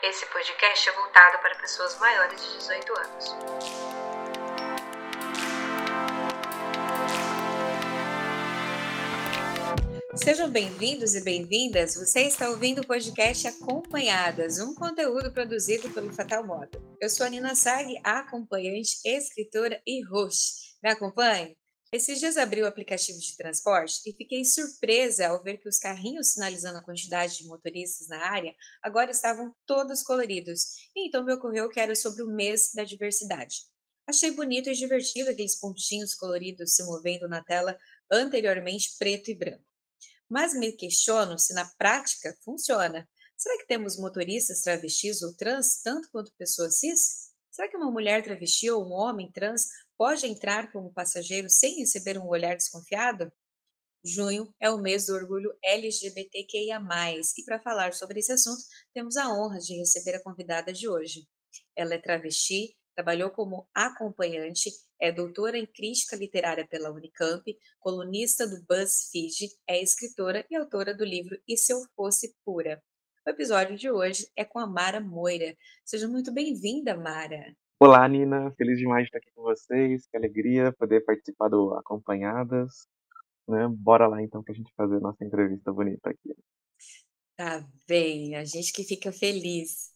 Esse podcast é voltado para pessoas maiores de 18 anos. Sejam bem-vindos e bem-vindas. Você está ouvindo o podcast Acompanhadas, um conteúdo produzido pelo Fatal Moda. Eu sou a Nina Sag, acompanhante, escritora e host. Me acompanhe? Esses dias abri o aplicativo de transporte e fiquei surpresa ao ver que os carrinhos sinalizando a quantidade de motoristas na área agora estavam todos coloridos. E então me ocorreu que era sobre o mês da diversidade. Achei bonito e divertido aqueles pontinhos coloridos se movendo na tela anteriormente preto e branco. Mas me questiono se na prática funciona. Será que temos motoristas travestis ou trans tanto quanto pessoas cis? Será que uma mulher travesti ou um homem trans pode entrar como passageiro sem receber um olhar desconfiado? Junho é o mês do orgulho LGBTQIA. E para falar sobre esse assunto, temos a honra de receber a convidada de hoje. Ela é travesti, trabalhou como acompanhante, é doutora em crítica literária pela Unicamp, colunista do BuzzFeed, é escritora e autora do livro E Se Eu Fosse Pura. O episódio de hoje é com a Mara Moira. Seja muito bem-vinda, Mara. Olá, Nina. Feliz demais de estar aqui com vocês. Que alegria poder participar do Acompanhadas. Né? Bora lá então para a gente fazer nossa entrevista bonita aqui. Tá bem, a gente que fica feliz.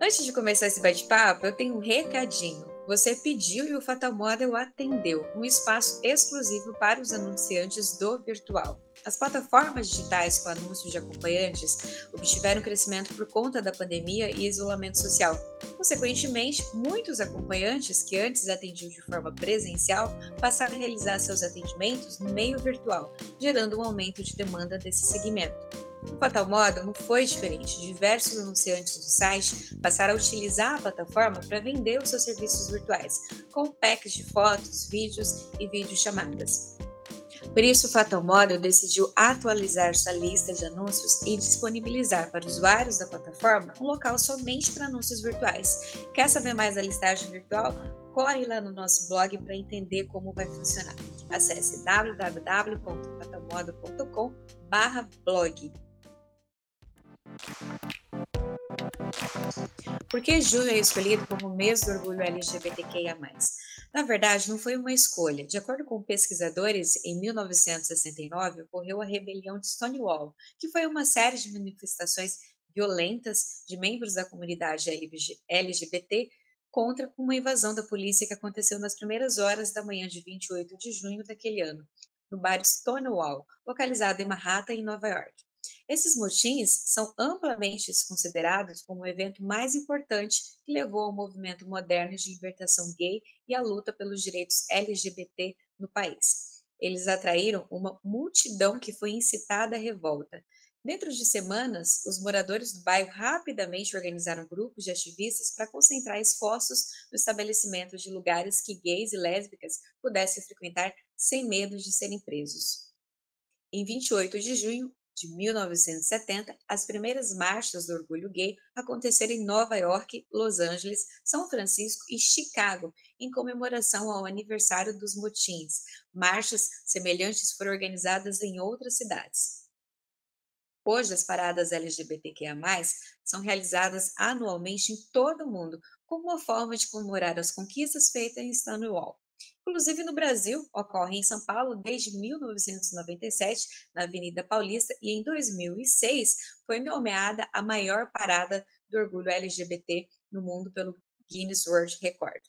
Antes de começar esse bate-papo, eu tenho um recadinho. Você pediu e o Fatal Model atendeu, um espaço exclusivo para os anunciantes do virtual. As plataformas digitais com anúncios de acompanhantes obtiveram crescimento por conta da pandemia e isolamento social. Consequentemente, muitos acompanhantes que antes atendiam de forma presencial passaram a realizar seus atendimentos no meio virtual, gerando um aumento de demanda desse segmento. O Fatal Moda não foi diferente. Diversos anunciantes do site passaram a utilizar a plataforma para vender os seus serviços virtuais, com packs de fotos, vídeos e videochamadas. Por isso, o Fatal Model decidiu atualizar sua lista de anúncios e disponibilizar para usuários da plataforma um local somente para anúncios virtuais. Quer saber mais da listagem virtual? Corre lá no nosso blog para entender como vai funcionar. Acesse www.fatalmodel.com/blog. Por que julho é escolhido como mês do orgulho LGBTQIA+. Na verdade, não foi uma escolha. De acordo com pesquisadores, em 1969 ocorreu a rebelião de Stonewall, que foi uma série de manifestações violentas de membros da comunidade LGBT contra uma invasão da polícia que aconteceu nas primeiras horas da manhã de 28 de junho daquele ano, no bairro Stonewall, localizado em Manhattan, em Nova York. Esses motins são amplamente considerados como o evento mais importante que levou ao movimento moderno de libertação gay e à luta pelos direitos LGBT no país. Eles atraíram uma multidão que foi incitada à revolta. Dentro de semanas, os moradores do bairro rapidamente organizaram grupos de ativistas para concentrar esforços no estabelecimento de lugares que gays e lésbicas pudessem frequentar sem medo de serem presos. Em 28 de junho, de 1970, as primeiras marchas do orgulho gay aconteceram em Nova York, Los Angeles, São Francisco e Chicago, em comemoração ao aniversário dos motins. Marchas semelhantes foram organizadas em outras cidades. Hoje, as paradas LGBTQIA+, são realizadas anualmente em todo o mundo, como uma forma de comemorar as conquistas feitas em Stonewall. Inclusive no Brasil, ocorre em São Paulo desde 1997, na Avenida Paulista, e em 2006 foi nomeada a maior parada do orgulho LGBT no mundo pelo Guinness World Record.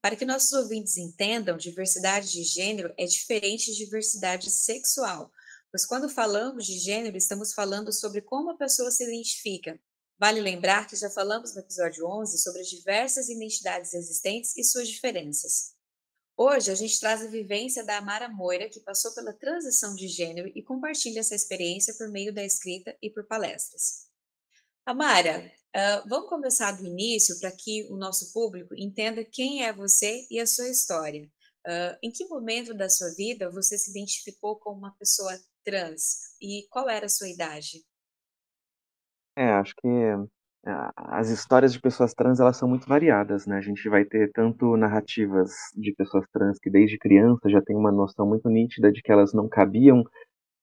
Para que nossos ouvintes entendam, diversidade de gênero é diferente de diversidade sexual, pois quando falamos de gênero, estamos falando sobre como a pessoa se identifica. Vale lembrar que já falamos no episódio 11 sobre as diversas identidades existentes e suas diferenças. Hoje a gente traz a vivência da Amara Moira, que passou pela transição de gênero e compartilha essa experiência por meio da escrita e por palestras. Amara, uh, vamos começar do início para que o nosso público entenda quem é você e a sua história. Uh, em que momento da sua vida você se identificou como uma pessoa trans e qual era a sua idade? É, acho que as histórias de pessoas trans elas são muito variadas, né? A gente vai ter tanto narrativas de pessoas trans que desde criança já tem uma noção muito nítida de que elas não cabiam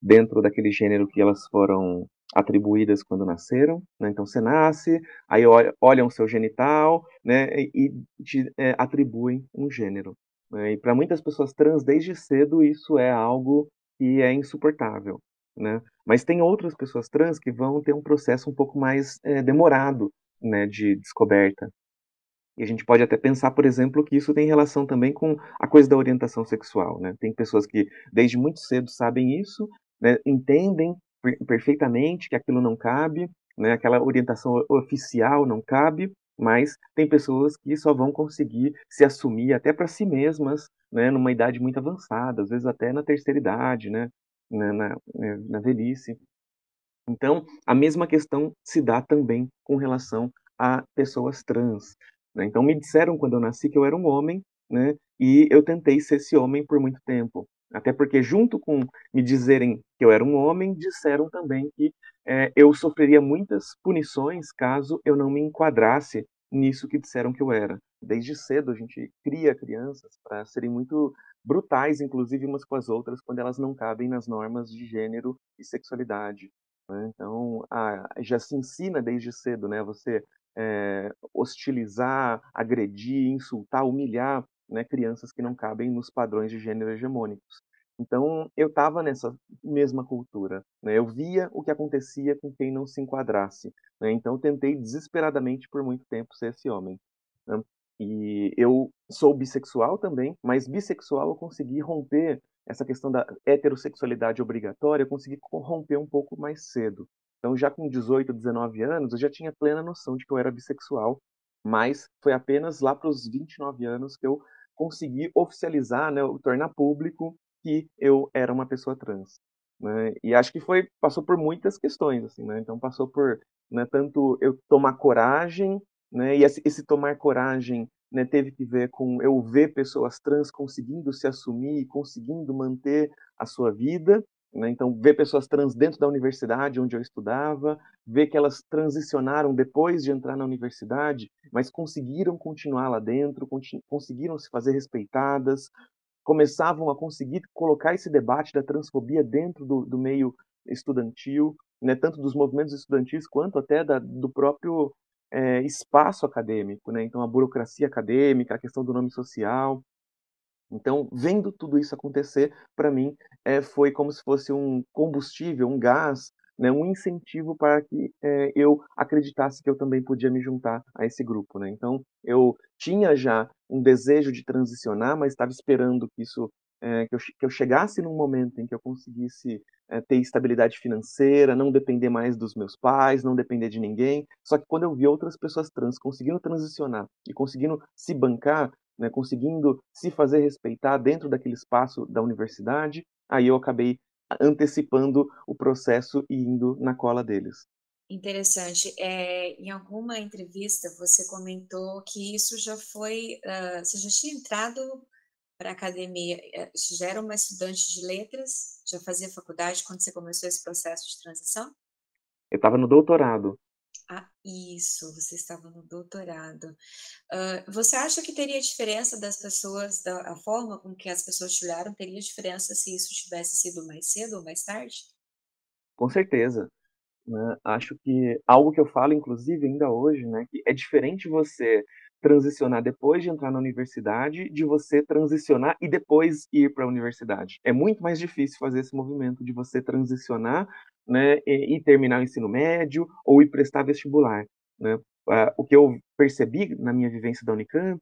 dentro daquele gênero que elas foram atribuídas quando nasceram, né? Então você nasce, aí olham seu genital, né? E te é, atribuem um gênero. Né? E para muitas pessoas trans, desde cedo, isso é algo que é insuportável, né? Mas tem outras pessoas trans que vão ter um processo um pouco mais é, demorado, né? De descoberta. E a gente pode até pensar, por exemplo, que isso tem relação também com a coisa da orientação sexual, né? Tem pessoas que desde muito cedo sabem isso, né? entendem perfeitamente que aquilo não cabe, né? Aquela orientação oficial não cabe, mas tem pessoas que só vão conseguir se assumir até para si mesmas, né, numa idade muito avançada, às vezes até na terceira idade, né, na, na, né, na velhice. Então, a mesma questão se dá também com relação a pessoas trans. Né? Então, me disseram quando eu nasci que eu era um homem, né, e eu tentei ser esse homem por muito tempo. Até porque, junto com me dizerem que eu era um homem, disseram também que é, eu sofreria muitas punições caso eu não me enquadrasse nisso que disseram que eu era. Desde cedo a gente cria crianças para serem muito brutais, inclusive umas com as outras, quando elas não cabem nas normas de gênero e sexualidade. Né? Então, a, já se ensina desde cedo, né? Você é, hostilizar, agredir, insultar, humilhar né, crianças que não cabem nos padrões de gênero hegemônicos. Então, eu estava nessa mesma cultura. Né? Eu via o que acontecia com quem não se enquadrasse. Né? Então, tentei desesperadamente por muito tempo ser esse homem. Né? E eu sou bissexual também, mas bissexual eu consegui romper essa questão da heterossexualidade obrigatória, eu consegui romper um pouco mais cedo. Então, já com 18, 19 anos, eu já tinha plena noção de que eu era bissexual, mas foi apenas lá para os 29 anos que eu consegui oficializar, né, tornar público que eu era uma pessoa trans. Né? E acho que foi passou por muitas questões, assim, né? Então passou por né, tanto eu tomar coragem, né? E esse, tomar coragem né, teve que ver com eu ver pessoas trans conseguindo se assumir, conseguindo manter a sua vida, né? Então, ver pessoas trans dentro da universidade onde eu estudava, ver que elas transicionaram depois de entrar na universidade, mas conseguiram continuar lá dentro, conseguiram se fazer respeitadas, começavam a conseguir colocar esse debate da transfobia dentro do, do meio estudantil, né? tanto dos movimentos estudantis quanto até da, do próprio é, espaço acadêmico. Né? Então, a burocracia acadêmica, a questão do nome social. Então, vendo tudo isso acontecer, para mim, é, foi como se fosse um combustível, um gás, né, um incentivo para que é, eu acreditasse que eu também podia me juntar a esse grupo. Né? Então, eu tinha já um desejo de transicionar, mas estava esperando que isso é, que, eu, que, eu, chegasse num momento em que eu conseguisse é, ter estabilidade financeira, não depender mais dos meus pais, não depender de ninguém. Só que quando eu vi outras pessoas trans conseguindo transicionar e conseguindo se bancar, né, conseguindo se fazer respeitar dentro daquele espaço da universidade, aí eu acabei antecipando o processo e indo na cola deles. Interessante. É, em alguma entrevista você comentou que isso já foi, uh, você já tinha entrado para a academia, eh, já era uma estudante de letras, já fazia faculdade quando você começou esse processo de transição? Eu estava no doutorado. Ah, isso, você estava no doutorado. Uh, você acha que teria diferença das pessoas, da a forma com que as pessoas te olharam, teria diferença se isso tivesse sido mais cedo ou mais tarde? Com certeza. Né? Acho que algo que eu falo, inclusive, ainda hoje, né, que é diferente você transicionar depois de entrar na universidade, de você transicionar e depois ir para a universidade. É muito mais difícil fazer esse movimento de você transicionar né, e, e terminar o ensino médio ou ir prestar vestibular. Né? Ah, o que eu percebi na minha vivência da Unicamp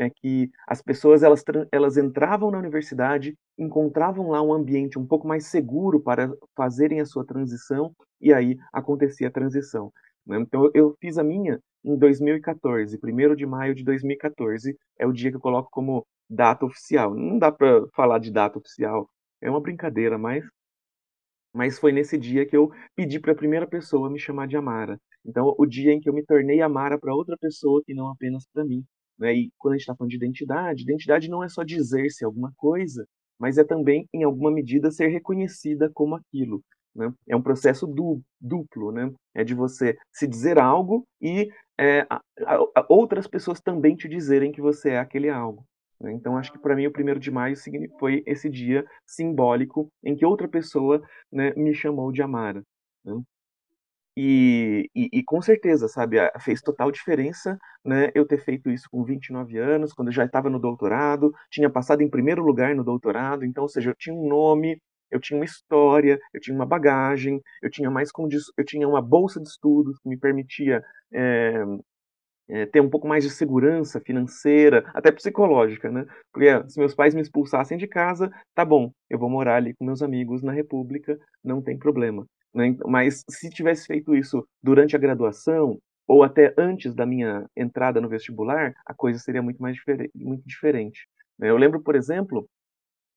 é que as pessoas elas, elas entravam na universidade, encontravam lá um ambiente um pouco mais seguro para fazerem a sua transição e aí acontecia a transição. Né? Então eu, fiz a minha em 2014, 1 de maio de 2014 é o dia que eu coloco como data oficial. Não dá para falar de data oficial, é uma brincadeira, mas mas foi nesse dia que eu pedi para a primeira pessoa me chamar de Amara. Então, o dia em que eu me tornei Amara para outra pessoa que não apenas para mim. Né? E quando a gente está falando de identidade, identidade não é só dizer-se alguma coisa, mas é também, em alguma medida, ser reconhecida como aquilo. Né? É um processo du duplo, né? É de você se dizer algo e é, a, a, outras pessoas também te dizerem que você é aquele algo. Né? Então, acho que para mim o primeiro de maio foi esse dia simbólico em que outra pessoa né, me chamou de Amara. E, e, e, com certeza, sabe, fez total diferença né, eu ter feito isso com 29 anos, quando eu já estava no doutorado, tinha passado em primeiro lugar no doutorado, então, ou seja, eu tinha um nome, eu tinha uma história, eu tinha uma bagagem, eu tinha mais eu tinha uma bolsa de estudos que me permitia é, é, ter um pouco mais de segurança financeira, até psicológica, né? Porque se meus pais me expulsassem de casa, tá bom, eu vou morar ali com meus amigos na República, não tem problema. Né? Mas se tivesse feito isso durante a graduação, ou até antes da minha entrada no vestibular, a coisa seria muito mais diferente, muito diferente. Né? Eu lembro, por exemplo,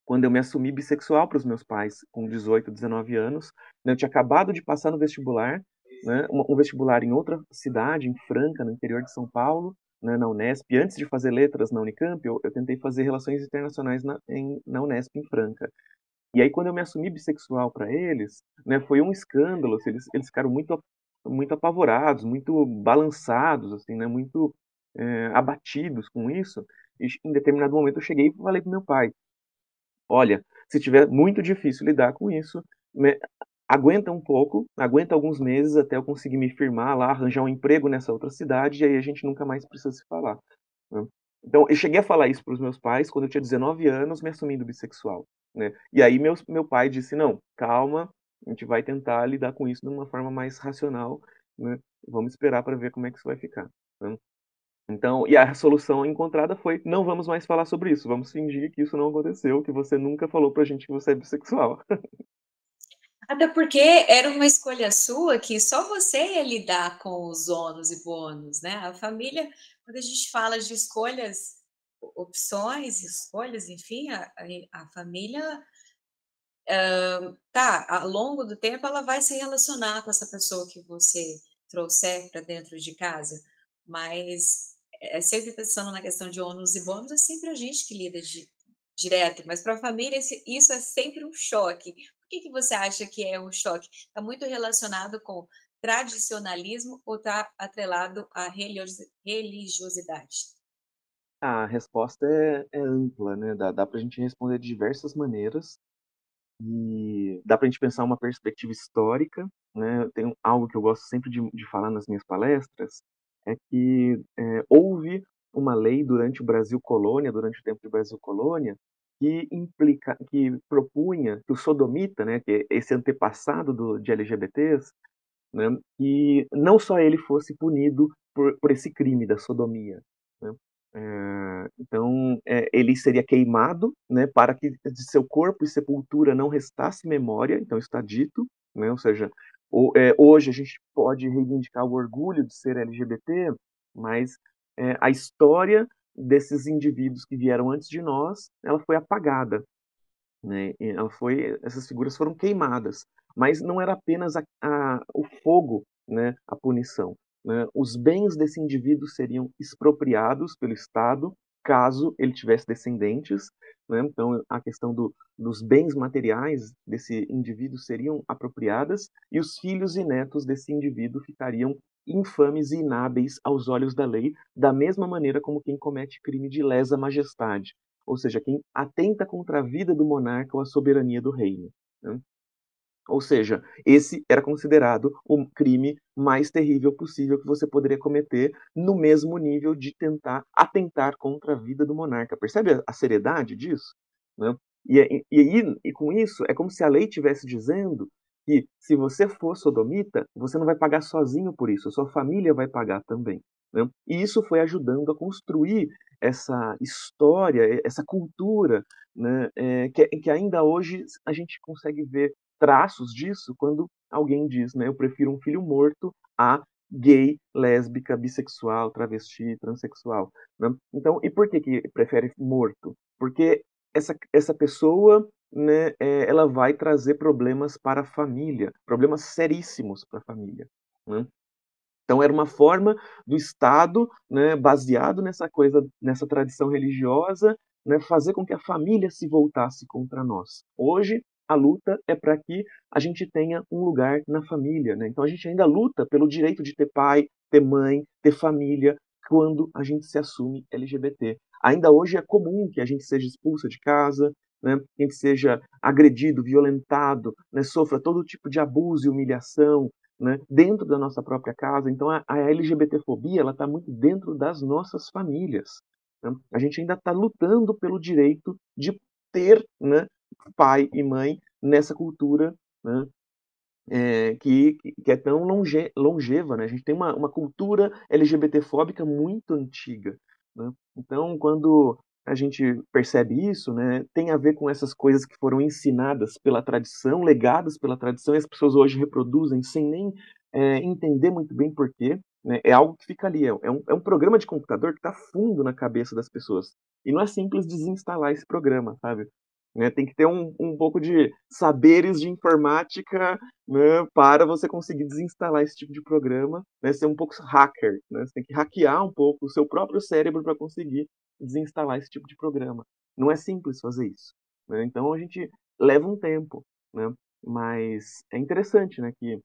quando eu me assumi bissexual para os meus pais, com 18, 19 anos, né? eu tinha acabado de passar no vestibular, né? um vestibular em outra cidade, em Franca, no interior de São Paulo, né? na Unesp. Antes de fazer letras na Unicamp, eu, eu tentei fazer relações internacionais na, em, na Unesp, em Franca. E aí, quando eu me assumi bissexual para eles, né, foi um escândalo. Assim, eles, eles ficaram muito, muito apavorados, muito balançados, assim, né, muito é, abatidos com isso. E em determinado momento eu cheguei e falei para meu pai: Olha, se tiver muito difícil lidar com isso, aguenta um pouco, aguenta alguns meses até eu conseguir me firmar lá, arranjar um emprego nessa outra cidade, e aí a gente nunca mais precisa se falar. Né? Então, eu cheguei a falar isso para os meus pais quando eu tinha 19 anos, me assumindo bissexual. Né? E aí meu, meu pai disse, não, calma, a gente vai tentar lidar com isso de uma forma mais racional, né? vamos esperar para ver como é que isso vai ficar. Né? Então, e a solução encontrada foi, não vamos mais falar sobre isso, vamos fingir que isso não aconteceu, que você nunca falou pra gente que você é bissexual. Até porque era uma escolha sua que só você ia lidar com os ônus e bônus, né? A família, quando a gente fala de escolhas opções, escolhas, enfim, a, a família uh, tá, ao longo do tempo ela vai se relacionar com essa pessoa que você trouxer para dentro de casa, mas é sempre pensando na questão de ônus e bônus, é sempre a gente que lida de, direto, mas para a família isso é sempre um choque. Por que, que você acha que é um choque? Está muito relacionado com tradicionalismo ou está atrelado à religiosidade? A resposta é, é ampla, né? Dá, dá para a gente responder de diversas maneiras e dá para a gente pensar uma perspectiva histórica, né? Tem algo que eu gosto sempre de, de falar nas minhas palestras é que é, houve uma lei durante o Brasil colônia, durante o tempo do Brasil colônia, que implica, que propunha que o sodomita, né, que é esse antepassado do, de LGBTs, né, que não só ele fosse punido por, por esse crime da sodomia, né, é, então, é, ele seria queimado, né, para que de seu corpo e sepultura não restasse memória, então está dito, né, ou seja, o, é, hoje a gente pode reivindicar o orgulho de ser LGBT, mas a história desses indivíduos que vieram antes de nós, ela foi apagada, né, ela foi, essas figuras foram queimadas, mas não era apenas a, a, o fogo, né, a punição, né, os bens desse indivíduo seriam expropriados pelo Estado caso ele tivesse descendentes. Né, então, a questão do, dos bens materiais desse indivíduo seriam apropriadas e os filhos e netos desse indivíduo ficariam infames e inábeis aos olhos da lei, da mesma maneira como quem comete crime de lesa majestade, ou seja, quem atenta contra a vida do monarca ou a soberania do reino. Né? Ou seja, esse era considerado o crime mais terrível possível que você poderia cometer, no mesmo nível de tentar atentar contra a vida do monarca. Percebe a seriedade disso? Né? E, e, e, e com isso, é como se a lei estivesse dizendo que se você for sodomita, você não vai pagar sozinho por isso, sua família vai pagar também. Né? E isso foi ajudando a construir essa história, essa cultura, né, é, que, que ainda hoje a gente consegue ver traços disso quando alguém diz, né, eu prefiro um filho morto a gay, lésbica, bissexual, travesti, transexual. Né? Então, e por que, que prefere morto? Porque essa, essa pessoa, né, é, ela vai trazer problemas para a família, problemas seríssimos para a família. Né? Então era uma forma do Estado, né, baseado nessa coisa, nessa tradição religiosa, né, fazer com que a família se voltasse contra nós. Hoje a luta é para que a gente tenha um lugar na família. Né? Então a gente ainda luta pelo direito de ter pai, ter mãe, ter família, quando a gente se assume LGBT. Ainda hoje é comum que a gente seja expulsa de casa, né? que a gente seja agredido, violentado, né? sofra todo tipo de abuso e humilhação, né, dentro da nossa própria casa. Então a, a LGBTfobia está muito dentro das nossas famílias. Né? A gente ainda está lutando pelo direito de ter né, pai e mãe nessa cultura né, é, que, que é tão longe, longeva. Né? A gente tem uma, uma cultura LGBTfóbica muito antiga. Né? Então, quando a gente percebe isso, né, tem a ver com essas coisas que foram ensinadas pela tradição, legadas pela tradição, e as pessoas hoje reproduzem sem nem é, entender muito bem porquê. Né, é algo que fica ali, é um, é um programa de computador que está fundo na cabeça das pessoas. E não é simples desinstalar esse programa, sabe? Né, tem que ter um, um pouco de saberes de informática né, para você conseguir desinstalar esse tipo de programa, né, ser um pouco hacker. Né, você tem que hackear um pouco o seu próprio cérebro para conseguir desinstalar esse tipo de programa. Não é simples fazer isso. Né? Então a gente leva um tempo, né? mas é interessante né, que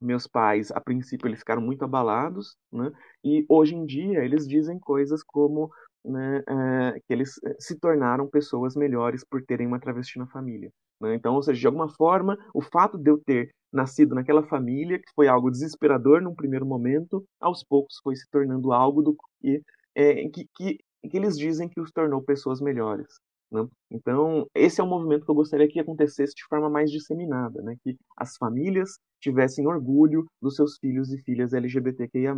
meus pais, a princípio, eles ficaram muito abalados, né? e hoje em dia eles dizem coisas como né, é, que eles eh, se tornaram pessoas melhores por terem uma travesti na família. Né? Então, ou seja, de alguma forma, o fato de eu ter nascido naquela família, que foi algo desesperador num primeiro momento, aos poucos foi se tornando algo do que, é, que, que, que eles dizem que os tornou pessoas melhores. Né? Então, esse é um movimento que eu gostaria que acontecesse de forma mais disseminada, né? que as famílias tivessem orgulho dos seus filhos e filhas LGBTQIA+.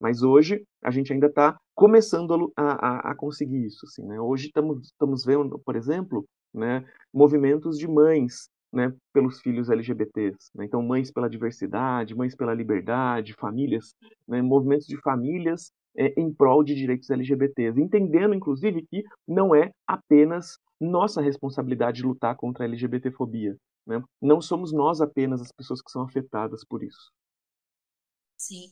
Mas hoje a gente ainda está começando a, a, a, conseguir isso. Assim, né? Hoje estamos vendo, por exemplo, né, movimentos de mães né, pelos filhos LGBTs. Né? Então, mães pela diversidade, mães pela liberdade, famílias, né, movimentos de famílias é, em prol de direitos LGBTs, entendendo, inclusive, que não é apenas nossa responsabilidade lutar contra a LGBTfobia. Né? Não somos nós apenas as pessoas que são afetadas por isso. Sim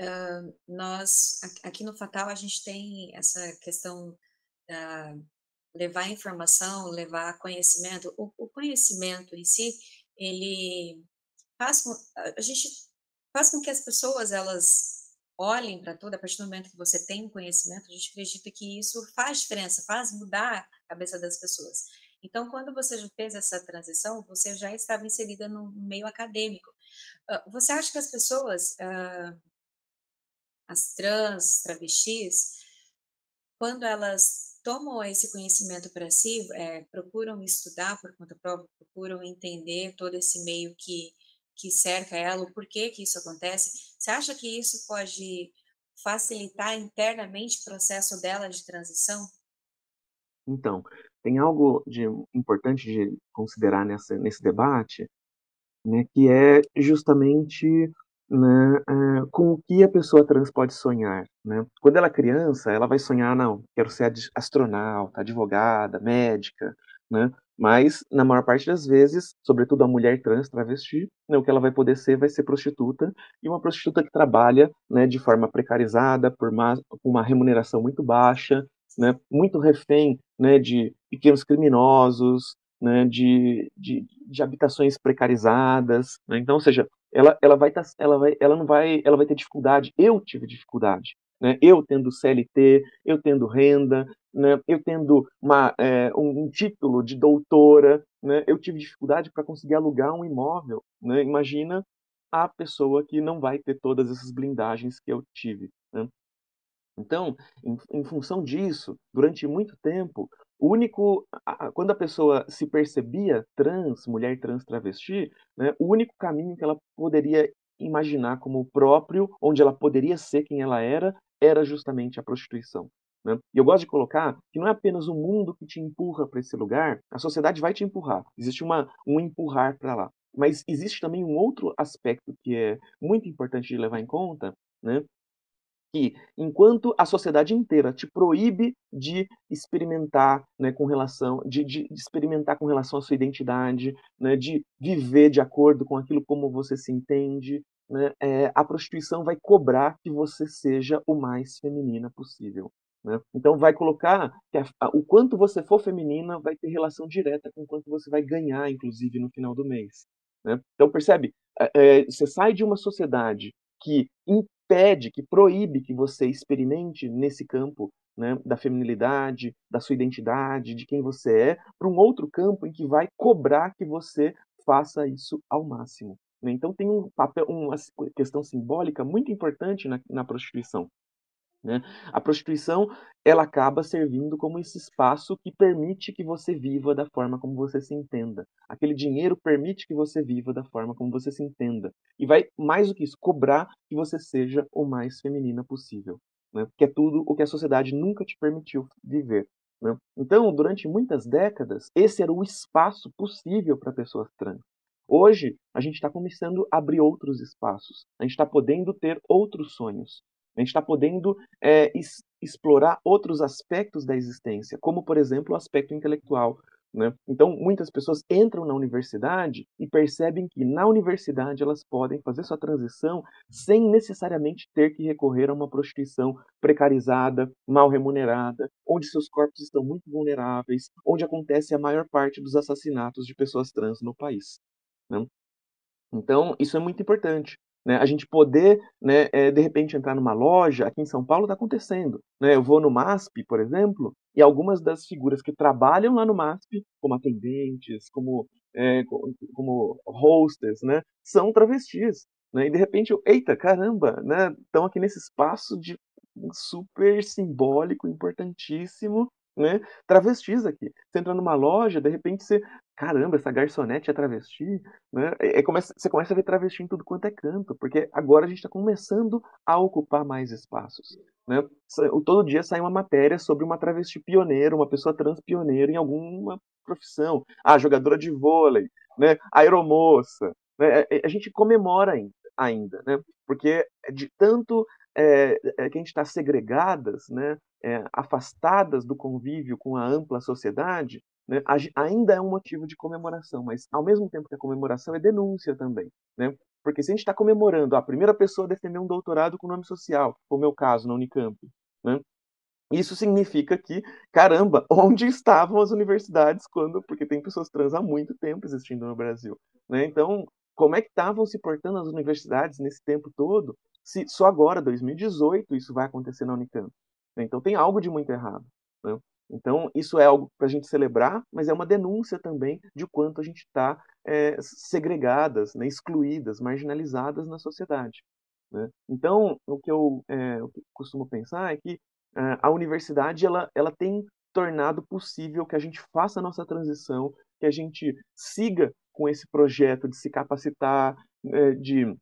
uh, nós, aqui no Fatal, a gente tem essa questão da levar informação, levar conhecimento. O, o conhecimento em si, ele faz com, a gente faz com que as pessoas, elas olhem para tudo, a partir do momento que você tem um conhecimento, a gente acredita que isso faz diferença, faz mudar a cabeça das pessoas. Então, quando você já fez essa transição, você já estava inserida no meio acadêmico. Você acha que as pessoas as trans, travestis, quando elas tomam esse conhecimento para si, é, procuram estudar por conta própria, procuram entender todo esse meio que, que cerca ela, o porquê que isso acontece, você acha que isso pode facilitar internamente o processo dela de transição? Então, tem algo de importante de considerar nessa, nesse debate, né, que é justamente né, eh, com o que a pessoa trans pode sonhar, né. Quando ela é criança, ela vai sonhar: "Não, quero ser astronauta, advogada, médica", né, mas na maior parte das vezes, sobretudo a mulher trans travesti, né, o que ela vai poder ser vai ser prostituta, e uma prostituta que trabalha, né, de forma precarizada, por uma uma remuneração muito baixa, né, muito refém, né, de pequenos criminosos, né, de de de habitações precarizadas, né, então, ou seja, ela, ela vai tá, ela vai, ela não vai, ela vai ter dificuldade. Eu tive dificuldade, né? Eu tendo CLT, eu tendo renda, né? Eu tendo uma, é, um, um, título de doutora, né? Eu tive dificuldade para conseguir alugar um imóvel, né? Imagina a pessoa que não vai ter todas essas blindagens que eu tive, né? Então, em, em função disso, durante muito tempo, o único, quando a pessoa se percebia trans, mulher trans travesti, né, o único caminho que ela poderia imaginar como próprio, onde ela poderia ser quem ela era, era justamente a prostituição. Né? E eu gosto de colocar que não é apenas o mundo que te empurra para esse lugar, a sociedade vai te empurrar, existe uma, um empurrar para lá. Mas existe também um outro aspecto que é muito importante de levar em conta, né? Que enquanto a sociedade inteira te proíbe de experimentar né, com relação de, de, experimentar com relação à sua identidade né, de viver de acordo com aquilo como você se entende né, é, a prostituição vai cobrar que você seja o mais feminina possível né? então vai colocar que a, a, o quanto você for feminina vai ter relação direta com quanto você vai ganhar inclusive no final do mês né? então percebe é, é, você sai de uma sociedade que impede, que proíbe que você experimente nesse campo né, da feminilidade, da sua identidade, de quem você é, para um outro campo em que vai cobrar que você faça isso ao máximo. Né? Então tem um papel, uma questão simbólica muito importante na, na prostituição. Né? A prostituição ela acaba servindo como esse espaço que permite que você viva da forma como você se entenda. Aquele dinheiro permite que você viva da forma como você se entenda. E vai, mais do que isso, cobrar que você seja o mais feminina possível. Né? Que é tudo o que a sociedade nunca te permitiu viver. Né? Então, durante muitas décadas, esse era o espaço possível para pessoas trans. Hoje, a gente está começando a abrir outros espaços. A gente está podendo ter outros sonhos. A gente está podendo é, es, explorar outros aspectos da existência, como, por exemplo, o aspecto intelectual. Né? Então, muitas pessoas entram na universidade e percebem que na universidade elas podem fazer sua transição sem necessariamente ter que recorrer a uma prostituição precarizada, mal remunerada, onde seus corpos estão muito vulneráveis, onde acontece a maior parte dos assassinatos de pessoas trans no país. Né? Então, isso é muito importante. Né, a gente poder, né, é, de repente, entrar numa loja, aqui em São Paulo está acontecendo. Né, eu vou no MASP, por exemplo, e algumas das figuras que trabalham lá no MASP, como atendentes, como, é, como hostess, né, são travestis. Né, e de repente, eu, eita, caramba, estão aqui nesse espaço de super simbólico, importantíssimo, né? Travestis aqui. Você entra numa loja, de repente você. Caramba, essa garçonete é travesti, né? É, é, começa, você começa a ver travesti em tudo quanto é canto, porque agora a gente está começando a ocupar mais espaços. Né? Todo dia sai uma matéria sobre uma travesti pioneira, uma pessoa trans pioneira em alguma profissão. Ah, jogadora de vôlei, né? aeromoça. Né? É, é, a gente comemora ainda, né? porque de tanto é, é, que a gente está segregadas, né, é, afastadas do convívio com a ampla sociedade, né, ainda é um motivo de comemoração, mas ao mesmo tempo que a comemoração é denúncia também. Né? Porque se a gente está comemorando a primeira pessoa a defender um doutorado com nome social, como é o caso na Unicamp, né? Isso significa que, caramba, onde estavam as universidades quando, porque tem pessoas trans há muito tempo existindo no Brasil, né? Então, como é que estavam se portando as universidades nesse tempo todo se só agora, 2018, isso vai acontecer na Unicamp. Né? Então tem algo de muito errado. Né? Então isso é algo para a gente celebrar, mas é uma denúncia também de quanto a gente está é, segregadas, né? excluídas, marginalizadas na sociedade. Né? Então o que eu, é, costumo pensar é que é, a universidade ela, ela tem tornado possível que a gente faça a nossa transição, que a gente siga com esse projeto de se capacitar, de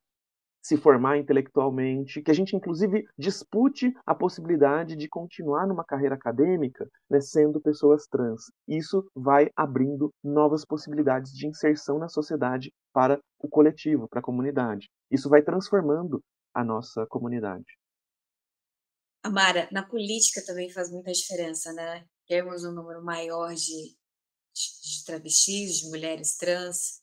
se formar intelectualmente, que a gente inclusive dispute a possibilidade de continuar numa carreira acadêmica né, sendo pessoas trans. Isso vai abrindo novas possibilidades de inserção na sociedade para o coletivo, para a comunidade. Isso vai transformando a nossa comunidade. Amara, na política também faz muita diferença, né? Temos um número maior de, de travestis, de mulheres trans.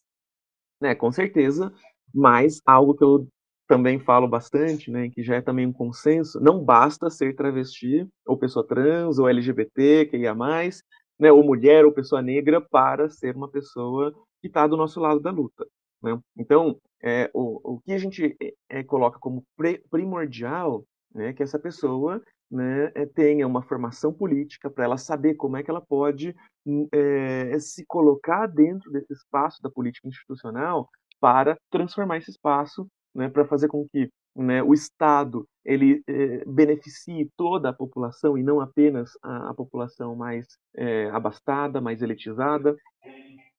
É, com certeza, mas algo que eu também falo bastante, né, que já é também um consenso, não basta ser travesti, ou pessoa trans, ou LGBT, que ia mais, né, ou mulher, ou pessoa negra, para ser uma pessoa que está do nosso lado da luta. Né? Então, é, o, o que a gente é, coloca como primordial né, é que essa pessoa né, é, tenha uma formação política para ela saber como é que ela pode é, se colocar dentro desse espaço da política institucional para transformar esse espaço né, para fazer com que né, o Estado ele eh, beneficie toda a população e não apenas a, a população mais eh, abastada, mais elitizada,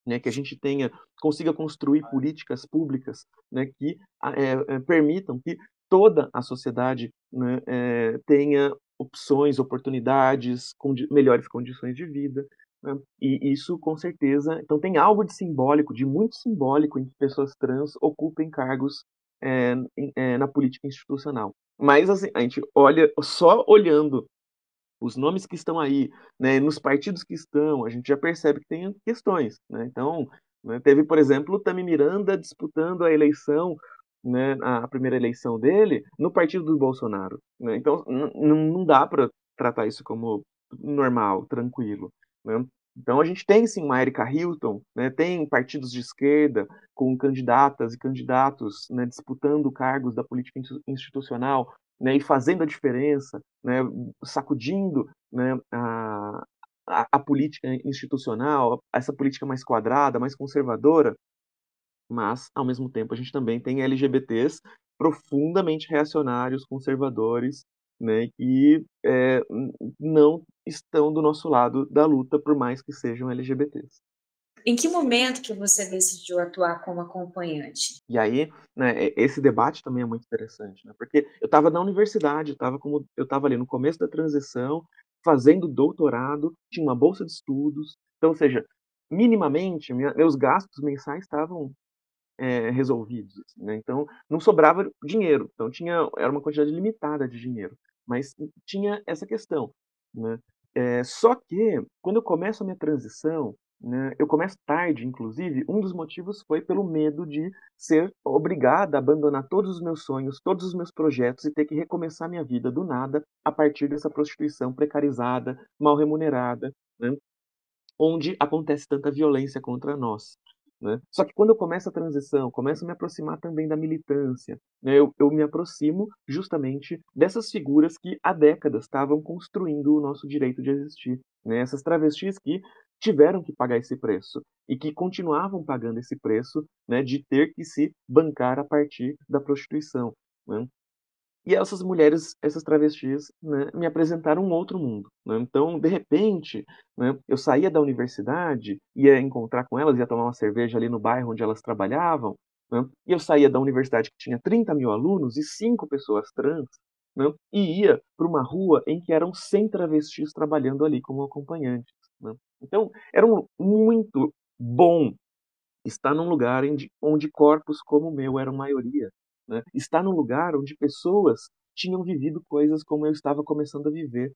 né, que a gente tenha consiga construir políticas públicas né, que eh, permitam que toda a sociedade né, tenha opções, oportunidades, condi melhores condições de vida, né? E isso, com certeza, então tem algo de simbólico, de muito simbólico, em que pessoas trans ocupem cargos é, é, na política institucional. Mas assim, a gente olha, só olhando os nomes que estão aí, né, nos partidos que estão, a gente já percebe que tem questões. Né? Então, né, teve, por exemplo, o Tami Miranda disputando a eleição, né, a primeira eleição dele, no partido do Bolsonaro. Né? Então, não dá para tratar isso como normal, tranquilo. Né? Então a gente tem sim uma Erika Hilton, né, tem partidos de esquerda com candidatas e candidatos né, disputando cargos da política institucional né, e fazendo a diferença, né, sacudindo né, a, a, a, política institucional, essa política mais quadrada, mais conservadora. Mas, ao mesmo tempo, a gente também tem LGBTs profundamente reacionários, conservadores, né, que é, não estão do nosso lado da luta, por mais que sejam LGBTs. Em que momento que você decidiu atuar como acompanhante? E aí, né, esse debate também é muito interessante, né, porque eu estava na universidade, eu estava como eu estava ali no começo da transição, fazendo doutorado, tinha uma bolsa de estudos, então, ou seja, minimamente, minha, meus gastos mensais estavam é, resolvidos, assim, né? Então, não sobrava dinheiro, então tinha era uma quantidade limitada de dinheiro, mas tinha essa questão, né? É, só que quando eu começo a minha transição né, eu começo tarde, inclusive, um dos motivos foi pelo medo de ser obrigada a abandonar todos os meus sonhos, todos os meus projetos e ter que recomeçar minha vida do nada a partir dessa prostituição precarizada, mal remunerada, né, onde acontece tanta violência contra nós. Né? Só que quando eu começo a transição, começo a me aproximar também da militância, né? eu, eu me aproximo justamente dessas figuras que há décadas estavam construindo o nosso direito de existir. Né? Essas travestis que tiveram que pagar esse preço e que continuavam pagando esse preço né, de ter que se bancar a partir da prostituição. Né? E essas mulheres, essas travestis, né, me apresentaram um outro mundo. Né? Então, de repente, né, eu saía da universidade, ia encontrar com elas, ia tomar uma cerveja ali no bairro onde elas trabalhavam, né? e eu saía da universidade que tinha 30 mil alunos e cinco pessoas trans, né? e ia para uma rua em que eram 100 travestis trabalhando ali como acompanhantes. Né? Então, era um, muito bom estar num lugar onde, onde corpos como o meu eram maioria. Né? Estar num lugar onde pessoas tinham vivido coisas como eu estava começando a viver.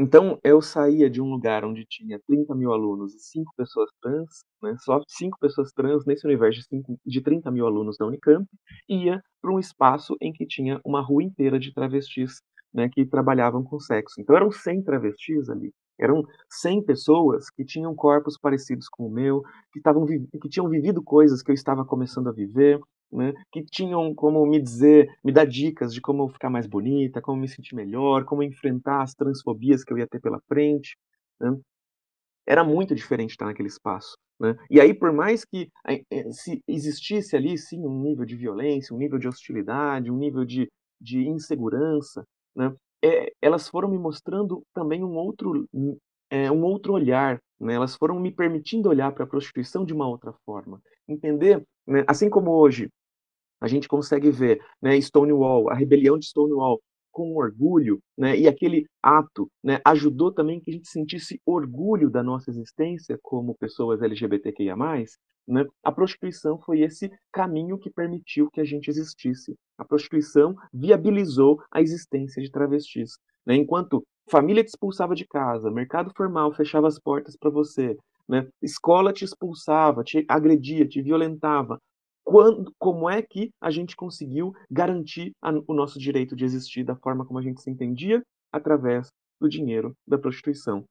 Então, eu saía de um lugar onde tinha 30 mil alunos e 5 pessoas trans, né, só 5 pessoas trans nesse universo de, 5, de 30 mil alunos da Unicamp, e ia para um espaço em que tinha uma rua inteira de travestis né, que trabalhavam com sexo. Então, eram 100 travestis ali. Eram 100 pessoas que tinham corpos parecidos com o meu, que, tavam, que tinham vivido coisas que eu estava começando a viver, né, que tinham como me dizer, me dar dicas de como ficar mais bonita, como me sentir melhor, como enfrentar as transfobias que eu ia ter pela frente. Né. Era muito diferente estar naquele espaço. Né? E aí, por mais que eh, se existisse ali, sim, um nível de violência, um nível de hostilidade, um nível de, de insegurança, né? é, elas foram me mostrando também um outro, é, um outro olhar, né? elas foram me permitindo olhar para a prostituição de uma outra forma. Entender, né? assim como hoje a gente consegue ver né, Stonewall, a rebelião de Stonewall, com orgulho, né, e aquele ato né, ajudou também que a gente sentisse orgulho da nossa existência como pessoas LGBTQIA+, né, a prostituição foi esse caminho que permitiu que a gente existisse. A prostituição viabilizou a existência de travestis. Né, enquanto família te expulsava de casa, mercado formal fechava as portas para você, né, escola te expulsava, te agredia, te violentava, quando, como é que a gente conseguiu garantir a, o nosso direito de existir da forma como a gente se entendia? Através do dinheiro da prostituição.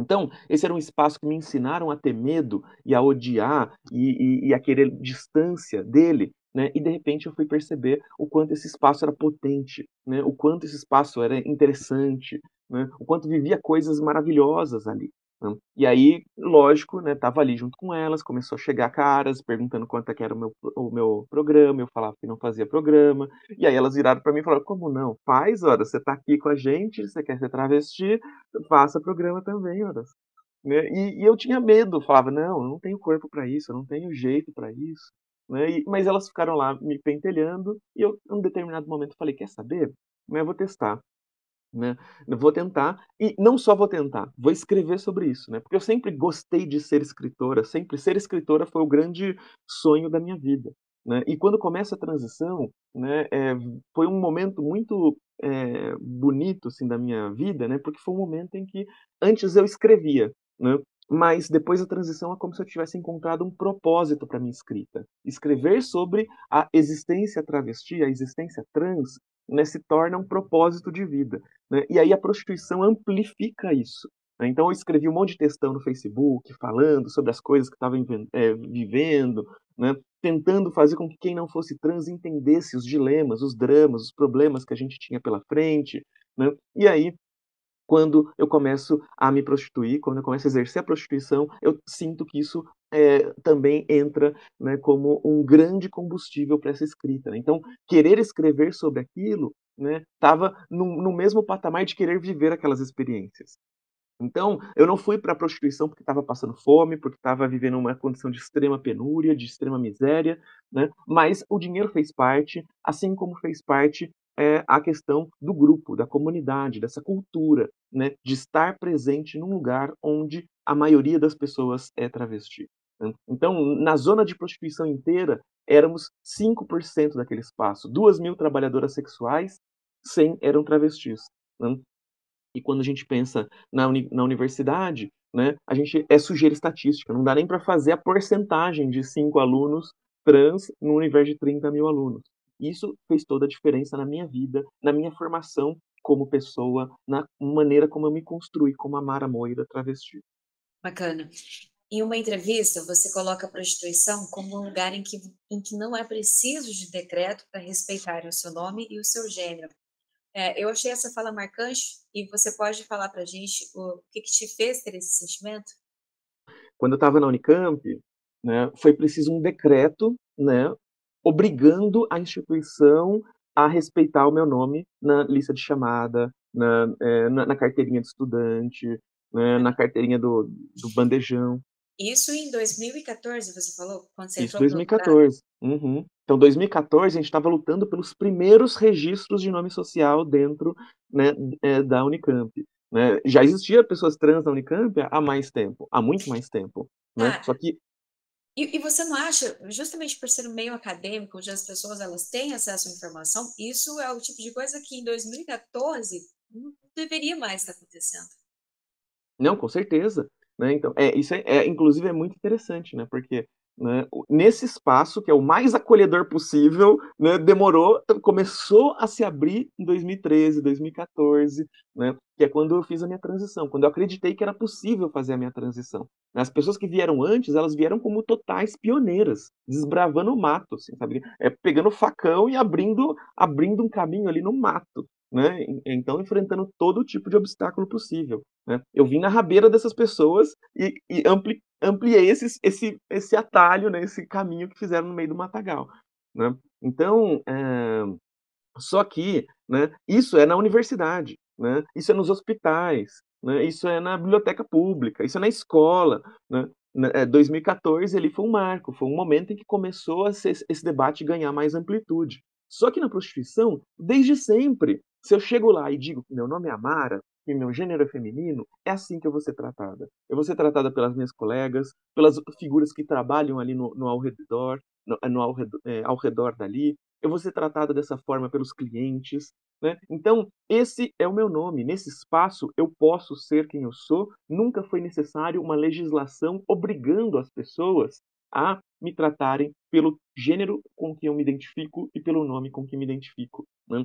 Então, esse era um espaço que me ensinaram a ter medo e a odiar e, e, e a querer distância dele, né? E de repente eu fui perceber o quanto esse espaço era potente, né? O quanto esse espaço era interessante, né? O quanto vivia coisas maravilhosas ali. Né? E aí, lógico, né, tava ali junto com elas, começou a chegar caras perguntando quanto é que era o meu, o meu programa, eu falava que não fazia programa, e aí elas viraram para mim e falaram, como não? Faz, ora, você tá aqui com a gente, você quer ser travesti, faça programa também, ora. Né? E, e, eu tinha medo, falava, não, eu não tenho corpo para isso, eu não tenho jeito para isso. Né? E, mas elas ficaram lá me pentelhando, e eu, em um determinado momento, falei, quer saber? Eu vou testar. Né? Vou tentar, e não só vou tentar, vou escrever sobre isso, né? Porque eu sempre gostei de ser escritora, sempre ser escritora foi o grande sonho da minha vida, né? E quando começa a transição, né, é, foi um momento muito é, bonito assim da minha vida, né? Porque foi um momento em que antes eu escrevia, né? Mas depois da transição é como se eu tivesse encontrado um propósito para minha escrita. Escrever sobre a existência travesti, a existência trans, né, se torna um propósito de vida. Né? E aí a prostituição amplifica isso. Né? Então eu escrevi um monte de textão no Facebook falando sobre as coisas que estava é, vivendo, né? tentando fazer com que quem não fosse trans entendesse os dilemas, os dramas, os problemas que a gente tinha pela frente. Né? E aí quando eu começo a me prostituir, quando eu começo a exercer a prostituição, eu sinto que isso é, também entra né, como um grande combustível para essa escrita. Né? Então, querer escrever sobre aquilo estava né, no, no mesmo patamar de querer viver aquelas experiências. Então, eu não fui para a prostituição porque estava passando fome, porque estava vivendo uma condição de extrema penúria, de extrema miséria, né? mas o dinheiro fez parte, assim como fez parte é, a questão do grupo, da comunidade, dessa cultura, né? de estar presente num lugar onde a maioria das pessoas é travesti. Então, na zona de prostituição inteira, éramos 5% daquele espaço. Duas mil trabalhadoras sexuais, 100 eram travestis. Né? E quando a gente pensa na, uni na universidade, né, a gente é sujeira estatística, não dá nem para fazer a porcentagem de cinco alunos trans no universo de 30 mil alunos. Isso fez toda a diferença na minha vida, na minha formação como pessoa, na maneira como eu me construí como a Mara Moira travesti. Bacana. Em uma entrevista, você coloca a prostituição como um lugar em que, em que não é preciso de decreto para respeitar o seu nome e o seu gênero. É, eu achei essa fala marcante e você pode falar para a gente o que, que, te fez ter esse sentimento? Quando eu estava na Unicamp, né, foi preciso um decreto né, obrigando a instituição a respeitar o meu nome na lista de chamada, na, é, na, na carteirinha de estudante, né, na carteirinha do, do bandejão. Isso em 2014, você falou? Quando você Isso em 2014. Uhum. Então, 2014, a gente estava lutando pelos primeiros registros de nome social dentro né, é, da Unicamp. Né? Já existia pessoas trans na Unicamp há mais tempo, há muito mais tempo. Né? Ah, Só que e, e, você não acha, justamente por ser um meio acadêmico, onde as pessoas elas têm acesso à informação, isso é o tipo de coisa que em 2014 não deveria mais estar acontecendo? Não, com certeza. Né? Então, é, isso é, é, inclusive é muito interessante, né? Porque né, nesse espaço, que é o mais acolhedor possível, né, demorou, começou a se abrir em 2013, 2014, né, que é quando eu fiz a minha transição, quando eu acreditei que era possível fazer a minha transição. As pessoas que vieram antes, elas vieram como totais pioneiras, desbravando o mato, assim, sabe? É, pegando facão e abrindo, abrindo um caminho ali no mato né? Então enfrentando todo tipo de obstáculo possível. Né? Eu vim na rabeira dessas pessoas e, e ampli, ampliei esse, esse, esse atalho, né? esse caminho que fizeram no meio do matagal. Né? Então, é... só que né, isso é na universidade, né? isso é nos hospitais, né? isso é na biblioteca pública, isso é na escola. Né? 2014 ele foi um marco, foi um momento em que começou esse debate ganhar mais amplitude. Só que na prostituição, desde sempre, se eu chego lá e digo que meu nome é Amara, que meu gênero é feminino, é assim que eu vou ser tratada. Eu vou ser tratada pelas minhas colegas, pelas figuras que trabalham ali no, no ao redor, no, no ao, redor, é, ao redor dali. Eu vou ser tratada dessa forma pelos clientes. Né? Então, esse é o meu nome. Nesse espaço, eu posso ser quem eu sou. Nunca foi necessário uma legislação obrigando as pessoas a me tratarem pelo gênero com que eu me identifico e pelo nome com que me identifico. Né?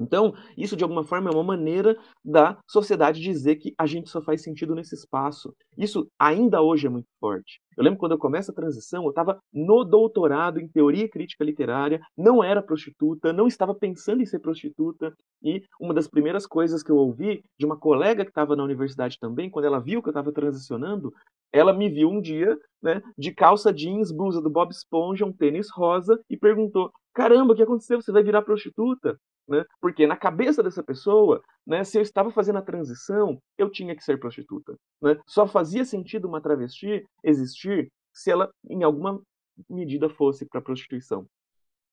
Então, isso de alguma forma é uma maneira da sociedade dizer que a gente só faz sentido nesse espaço. Isso ainda hoje é muito forte. Eu lembro quando eu começo a transição, eu estava no doutorado em teoria e crítica literária, não era prostituta, não estava pensando em ser prostituta, e uma das primeiras coisas que eu ouvi de uma colega que estava na universidade também, quando ela viu que eu estava transicionando, ela me viu um dia, né, de calça jeans, blusa do Bob Esponja, um tênis rosa, e perguntou: Caramba, o que aconteceu? Você vai virar prostituta? Né? Porque na cabeça dessa pessoa, né, se eu estava fazendo a transição, eu tinha que ser prostituta. Né? Só fazia sentido uma travesti existir se ela, em alguma medida, fosse para a prostituição.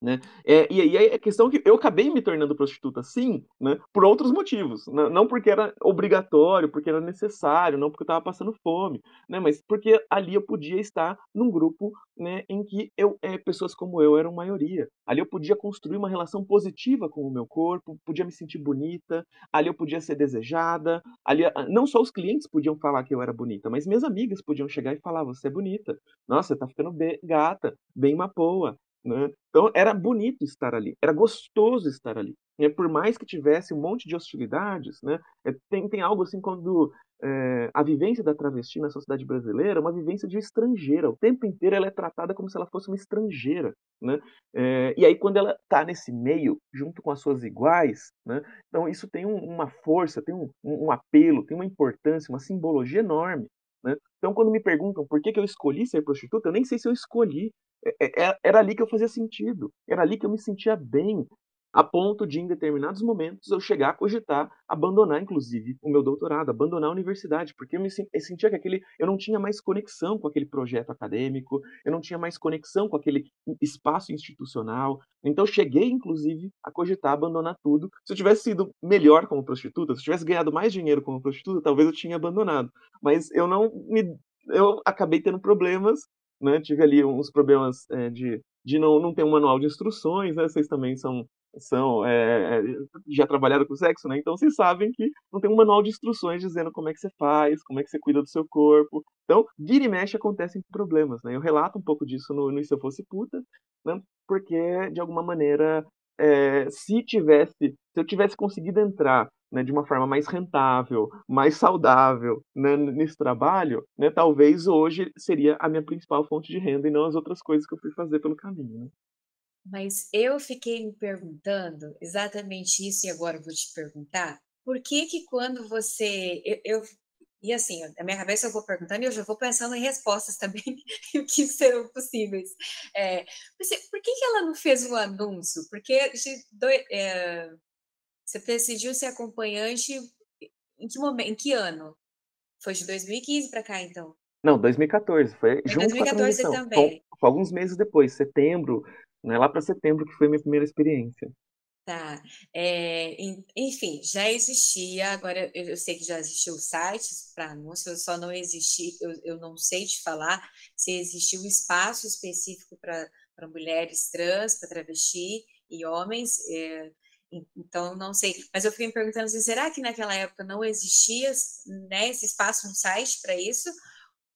Né? É, e aí a questão é que eu acabei me tornando prostituta, sim, né? por outros motivos. Né? Não porque era obrigatório, porque era necessário, não porque eu estava passando fome, né? mas porque ali eu podia estar num grupo né, em que eu, é, pessoas como eu eram maioria. Ali eu podia construir uma relação positiva com o meu corpo, podia me sentir bonita, ali eu podia ser desejada, ali ah, não só os clientes podiam falar que eu era bonita, mas minhas amigas podiam chegar e falar: você é bonita, nossa, você tá ficando bem, gata, bem mapoa, né? Então era bonito estar ali, era gostoso estar ali. Né? Por mais que tivesse um monte de hostilidades, né? É, tem, tem algo assim quando é, a vivência da travesti na sociedade brasileira é uma vivência de estrangeira. O tempo inteiro ela é tratada como se ela fosse uma estrangeira. Né? É, e aí quando ela está nesse meio, junto com as suas iguais, né? então isso tem um, uma força, tem um, um apelo, tem uma importância, uma simbologia enorme. Né? Então, quando me perguntam por que, que eu escolhi ser prostituta, eu nem sei se eu escolhi. É, é, é, era ali que eu fazia sentido, era ali que eu me sentia bem, a ponto de, em determinados momentos, eu chegar a cogitar abandonar, inclusive, o meu doutorado, abandonar a universidade, porque eu, me, eu sentia que aquele, eu não tinha mais conexão com aquele projeto acadêmico, eu não tinha mais conexão com aquele espaço institucional. Então, cheguei, inclusive, a cogitar abandonar tudo. Se eu tivesse sido melhor como prostituta, se eu tivesse ganhado mais dinheiro como prostituta, talvez eu tinha abandonado. Mas eu não me, eu acabei tendo problemas, né? Tive ali uns problemas é, de de não, não ter um manual de instruções, né? Vocês também são são é, já trabalharam com sexo, né? Então vocês sabem que não tem um manual de instruções dizendo como é que você faz, como é que você cuida do seu corpo. Então, vira e mexe acontecem problemas, né? Eu relato um pouco disso no, no Se Eu Fosse Puta, né? Porque, de alguma maneira, é, se tivesse, se eu tivesse conseguido entrar né, de uma forma mais rentável, mais saudável né, nesse trabalho, né, talvez hoje seria a minha principal fonte de renda e não as outras coisas que eu fui fazer pelo caminho. Né? Mas eu fiquei me perguntando exatamente isso, e agora vou te perguntar, por que que quando você. Eu, eu e assim, na minha cabeça eu vou perguntando e eu já vou pensando em respostas também, que serão possíveis. É, por que, que ela não fez um anúncio? Porque do, é, você decidiu ser acompanhante em que momento, em que ano? Foi de 2015 para cá, então? Não, 2014, foi, junto 2014 com a também. Foi, foi alguns meses depois, setembro, né, lá para setembro, que foi a minha primeira experiência. Tá. É, enfim, já existia, agora eu, eu sei que já existiu sites para anúncio, eu só não existi, eu, eu não sei te falar se existiu um espaço específico para mulheres trans, para travesti e homens, é, então não sei. Mas eu fiquei me perguntando assim, será que naquela época não existia né, esse espaço, um site para isso?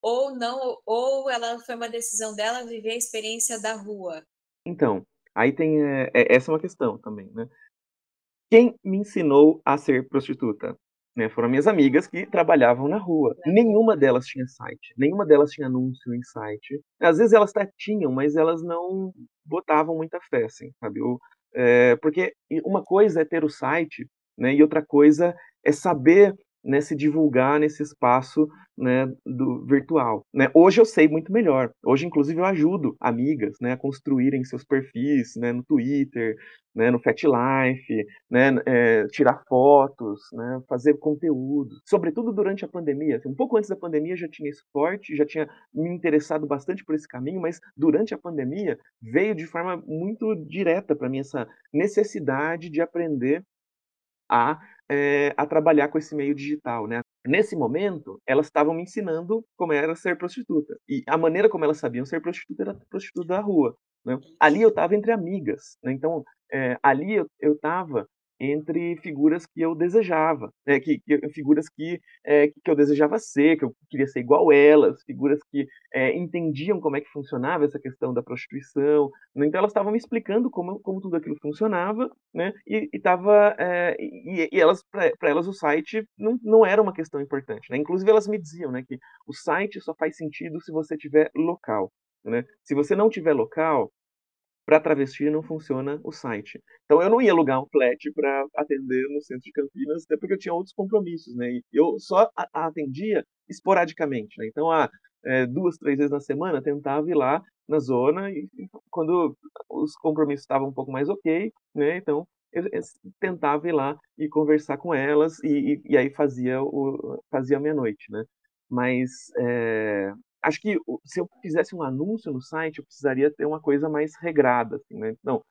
Ou não, ou ela foi uma decisão dela viver a experiência da rua? Então, aí tem é, essa é uma questão também, né? Quem me ensinou a ser prostituta? Né, foram minhas amigas que trabalhavam na rua. Nenhuma delas tinha site, nenhuma delas tinha anúncio em site. Às vezes elas até tinham, mas elas não botavam muita fé, assim, sabe? Eu, é, porque uma coisa é ter o site, né, e outra coisa é saber né, se divulgar nesse espaço né, do virtual. Né? Hoje eu sei muito melhor. Hoje, inclusive, eu ajudo amigas né, a construírem seus perfis né, no Twitter, né, no FatLife, né, é, tirar fotos, né, fazer conteúdo. Sobretudo durante a pandemia. Assim, um pouco antes da pandemia já tinha esse forte, já tinha me interessado bastante por esse caminho, mas durante a pandemia veio de forma muito direta para mim essa necessidade de aprender a é, a trabalhar com esse meio digital, né? Nesse momento, elas estavam me ensinando como era ser prostituta. E a maneira como elas sabiam ser prostituta era prostituta da rua. Né? Ali eu estava entre amigas. Né? Então, é, ali eu estava entre figuras que eu desejava, né, que, que, figuras que, é, que eu desejava ser, que eu queria ser igual elas, figuras que é, entendiam como é que funcionava essa questão da prostituição, né, então elas estavam me explicando como, como tudo aquilo funcionava, né, e, e, é, e, e elas para elas o site não, não era uma questão importante, né, inclusive elas me diziam, né, que o site só faz sentido se você tiver local, né, se você não tiver local, para travesti não funciona o site. Então eu não ia alugar um flat para atender no centro de Campinas, até porque eu tinha outros compromissos, né? E eu só atendia esporadicamente, né? Então, ah, é, duas, três vezes na semana tentava ir lá na zona e quando os compromissos estavam um pouco mais ok, né? Então eu, eu tentava ir lá e conversar com elas e, e, e aí fazia o fazia meia-noite, né? Mas é, acho que se eu fizesse um anúncio no site, eu precisaria ter uma coisa mais regrada, assim, né? Não,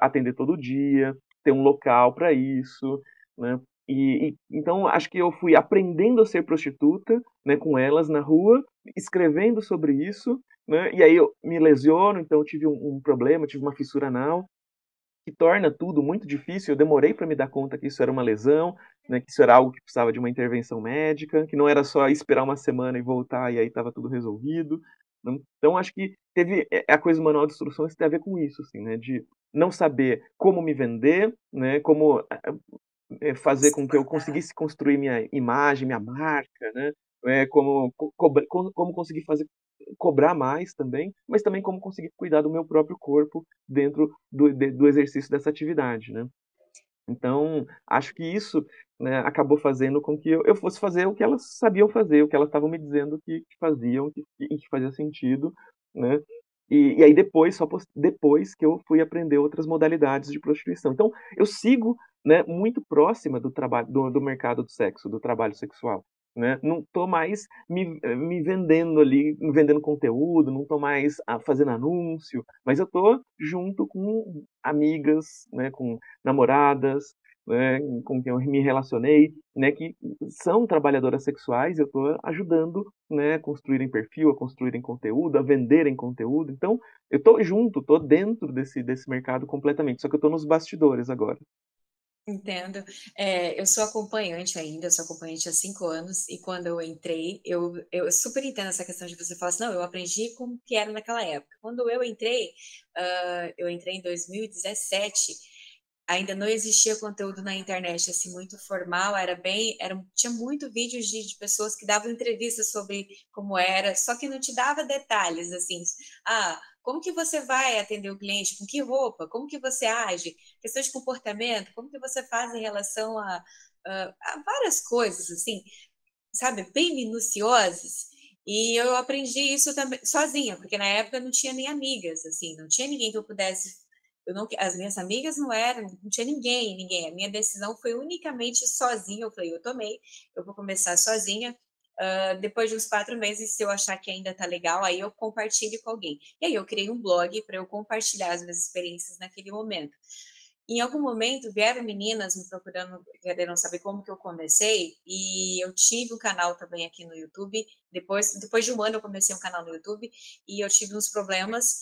atender todo dia, ter um local para isso, né? E, e, então acho que eu fui aprendendo a ser prostituta, né, com elas na rua, escrevendo sobre isso, né? E aí eu me lesiono, então eu tive um, um problema, tive uma fissura anal, que torna tudo muito difícil. Eu demorei para me dar conta que isso era uma lesão, né, que isso era algo que precisava de uma intervenção médica, que não era só esperar uma semana e voltar e aí estava tudo resolvido. Então acho que teve é, a coisa do manual de instruções tem a ver com isso, assim, né, de não saber como me vender, né, como é, fazer com que eu conseguisse construir minha imagem, minha marca, né, é, como, como, como conseguir fazer cobrar mais também, mas também como conseguir cuidar do meu próprio corpo dentro do, de, do exercício dessa atividade, né? Então, acho que isso né, acabou fazendo com que eu, eu, fosse fazer o que elas sabiam fazer, o que elas estavam me dizendo que, que faziam que, que fazia sentido, né? E, e, aí depois, só depois que eu fui aprender outras modalidades de prostituição. Então, eu sigo né, muito próxima do trabalho do, do mercado do sexo, do trabalho sexual. Né? Não estou mais me, me vendendo ali, vendendo conteúdo, não estou mais ah, fazendo anúncio, mas eu estou junto com amigas, né, com namoradas, né, com quem eu me relacionei, né, que são trabalhadoras sexuais, eu estou ajudando né, a construírem perfil, a construírem conteúdo, a venderem conteúdo. Então, eu estou junto, estou dentro desse, desse mercado completamente, só que eu estou nos bastidores agora. Entendo. É, eu sou acompanhante ainda, eu sou acompanhante há cinco anos, e quando eu entrei, eu, eu super entendo essa questão de você falar assim, não, eu aprendi como que era naquela época. Quando eu entrei, uh, eu entrei em 2017, ainda não existia conteúdo na internet assim muito formal, era bem, era, tinha muito vídeos de, de, pessoas que davam entrevistas sobre como era, só que não te dava detalhes assim, ah, como que você vai atender o cliente, com que roupa, como que você age, questões de comportamento, como que você faz em relação a, a, a várias coisas assim, sabe, bem minuciosas. E eu aprendi isso também sozinha, porque na época não tinha nem amigas, assim, não tinha ninguém que eu pudesse eu não, as minhas amigas não eram, não tinha ninguém, ninguém. A minha decisão foi unicamente sozinha. Eu falei, eu tomei, eu vou começar sozinha. Uh, depois de uns quatro meses, se eu achar que ainda tá legal, aí eu compartilho com alguém. E aí eu criei um blog para eu compartilhar as minhas experiências naquele momento. Em algum momento vieram meninas me procurando, querendo saber como que eu comecei, e eu tive um canal também aqui no YouTube. Depois, depois de um ano eu comecei um canal no YouTube e eu tive uns problemas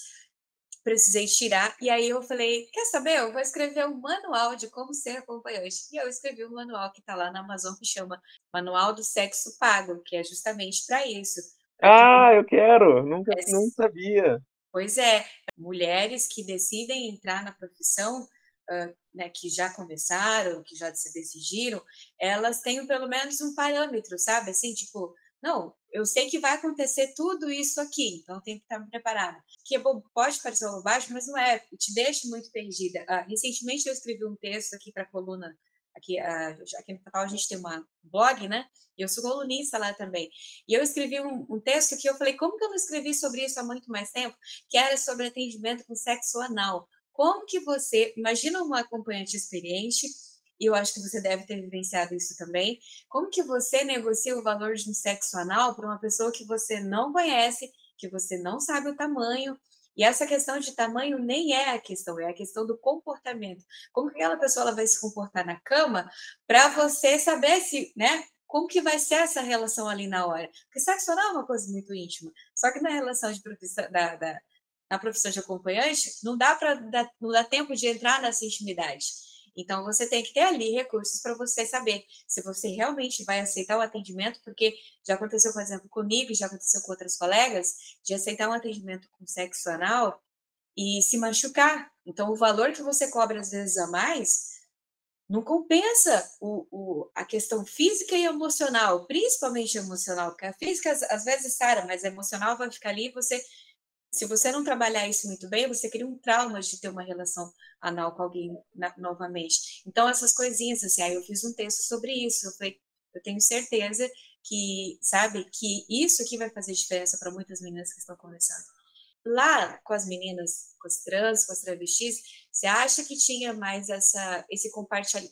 precisei tirar. E aí eu falei: quer saber? Eu vou escrever um manual de como ser acompanhante. E eu escrevi um manual que está lá na Amazon que chama Manual do Sexo Pago, que é justamente para isso. Pra ah, que... eu quero! Nunca é, não sabia. Pois é, mulheres que decidem entrar na profissão. Uh, né, que já começaram, que já se decidiram, elas têm pelo menos um parâmetro, sabe? Assim, tipo, não, eu sei que vai acontecer tudo isso aqui, então tem que estar preparada. Que é pode parecer uma bobagem, mas não é, te deixa muito perdida. Ah, recentemente eu escrevi um texto aqui para a coluna, aqui, ah, aqui no canal a gente tem uma blog, né? Eu sou colunista lá também. E eu escrevi um, um, texto que eu falei, como que eu não escrevi sobre isso há muito mais tempo? Que era sobre atendimento com sexo anal. Como que você, imagina uma acompanhante experiente e eu acho que você deve ter vivenciado isso também. Como que você negocia o valor de um sexo anal para uma pessoa que você não conhece, que você não sabe o tamanho? E essa questão de tamanho nem é a questão, é a questão do comportamento. Como que aquela pessoa ela vai se comportar na cama para você saber se, né? Como que vai ser essa relação ali na hora? Porque sexo anal é uma coisa muito íntima. Só que na relação de profissão, da, da na profissão de acompanhante, não dá para não dá tempo de entrar nessa intimidade. Então, você tem que ter ali recursos para você saber se você realmente vai aceitar o atendimento, porque já aconteceu, por exemplo, comigo, já aconteceu com outras colegas, de aceitar um atendimento com sexo anal e se machucar. Então, o valor que você cobra às vezes a mais não compensa o, o, a questão física e emocional, principalmente emocional, porque a física às vezes sara, mas a emocional vai ficar ali e você se você não trabalhar isso muito bem, você cria um trauma de ter uma relação anal com alguém na, novamente. Então, essas coisinhas, assim, aí eu fiz um texto sobre isso. Eu falei, eu tenho certeza que, sabe, que isso aqui vai fazer diferença para muitas meninas que estão começando. Lá, com as meninas, com as trans, com as travestis, você acha que tinha mais essa, esse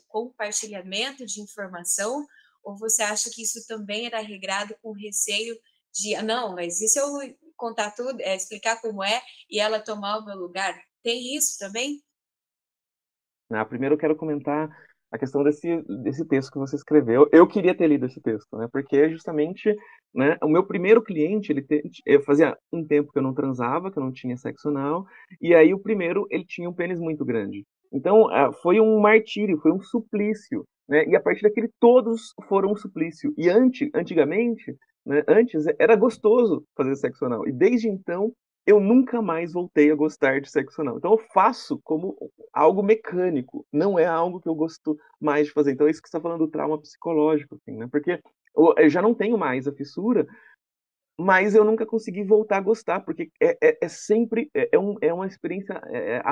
compartilhamento de informação? Ou você acha que isso também era regrado com receio de, ah, não, mas isso eu contar tudo, é, explicar como é e ela tomar o meu lugar? Tem isso também? Ah, primeiro eu quero comentar a questão desse, desse texto que você escreveu. Eu queria ter lido esse texto, né? Porque justamente, né, o meu primeiro cliente, ele te, eu fazia um tempo que eu não transava, que eu não tinha sexo anal, e aí o primeiro, ele tinha um pênis muito grande. Então, ah, foi um martírio, foi um suplício, né? E a partir daquele todos foram um suplício. E antes, antigamente, né? Antes era gostoso fazer sexo anal. E desde então eu nunca mais voltei a gostar de sexo anal. Então eu faço como algo mecânico, não é algo que eu gosto mais de fazer. Então é isso que você está falando do trauma psicológico, assim, né? Porque eu já não tenho mais a fissura, mas eu nunca consegui voltar a gostar, porque é, é, é sempre é, é um, é uma experiência é, é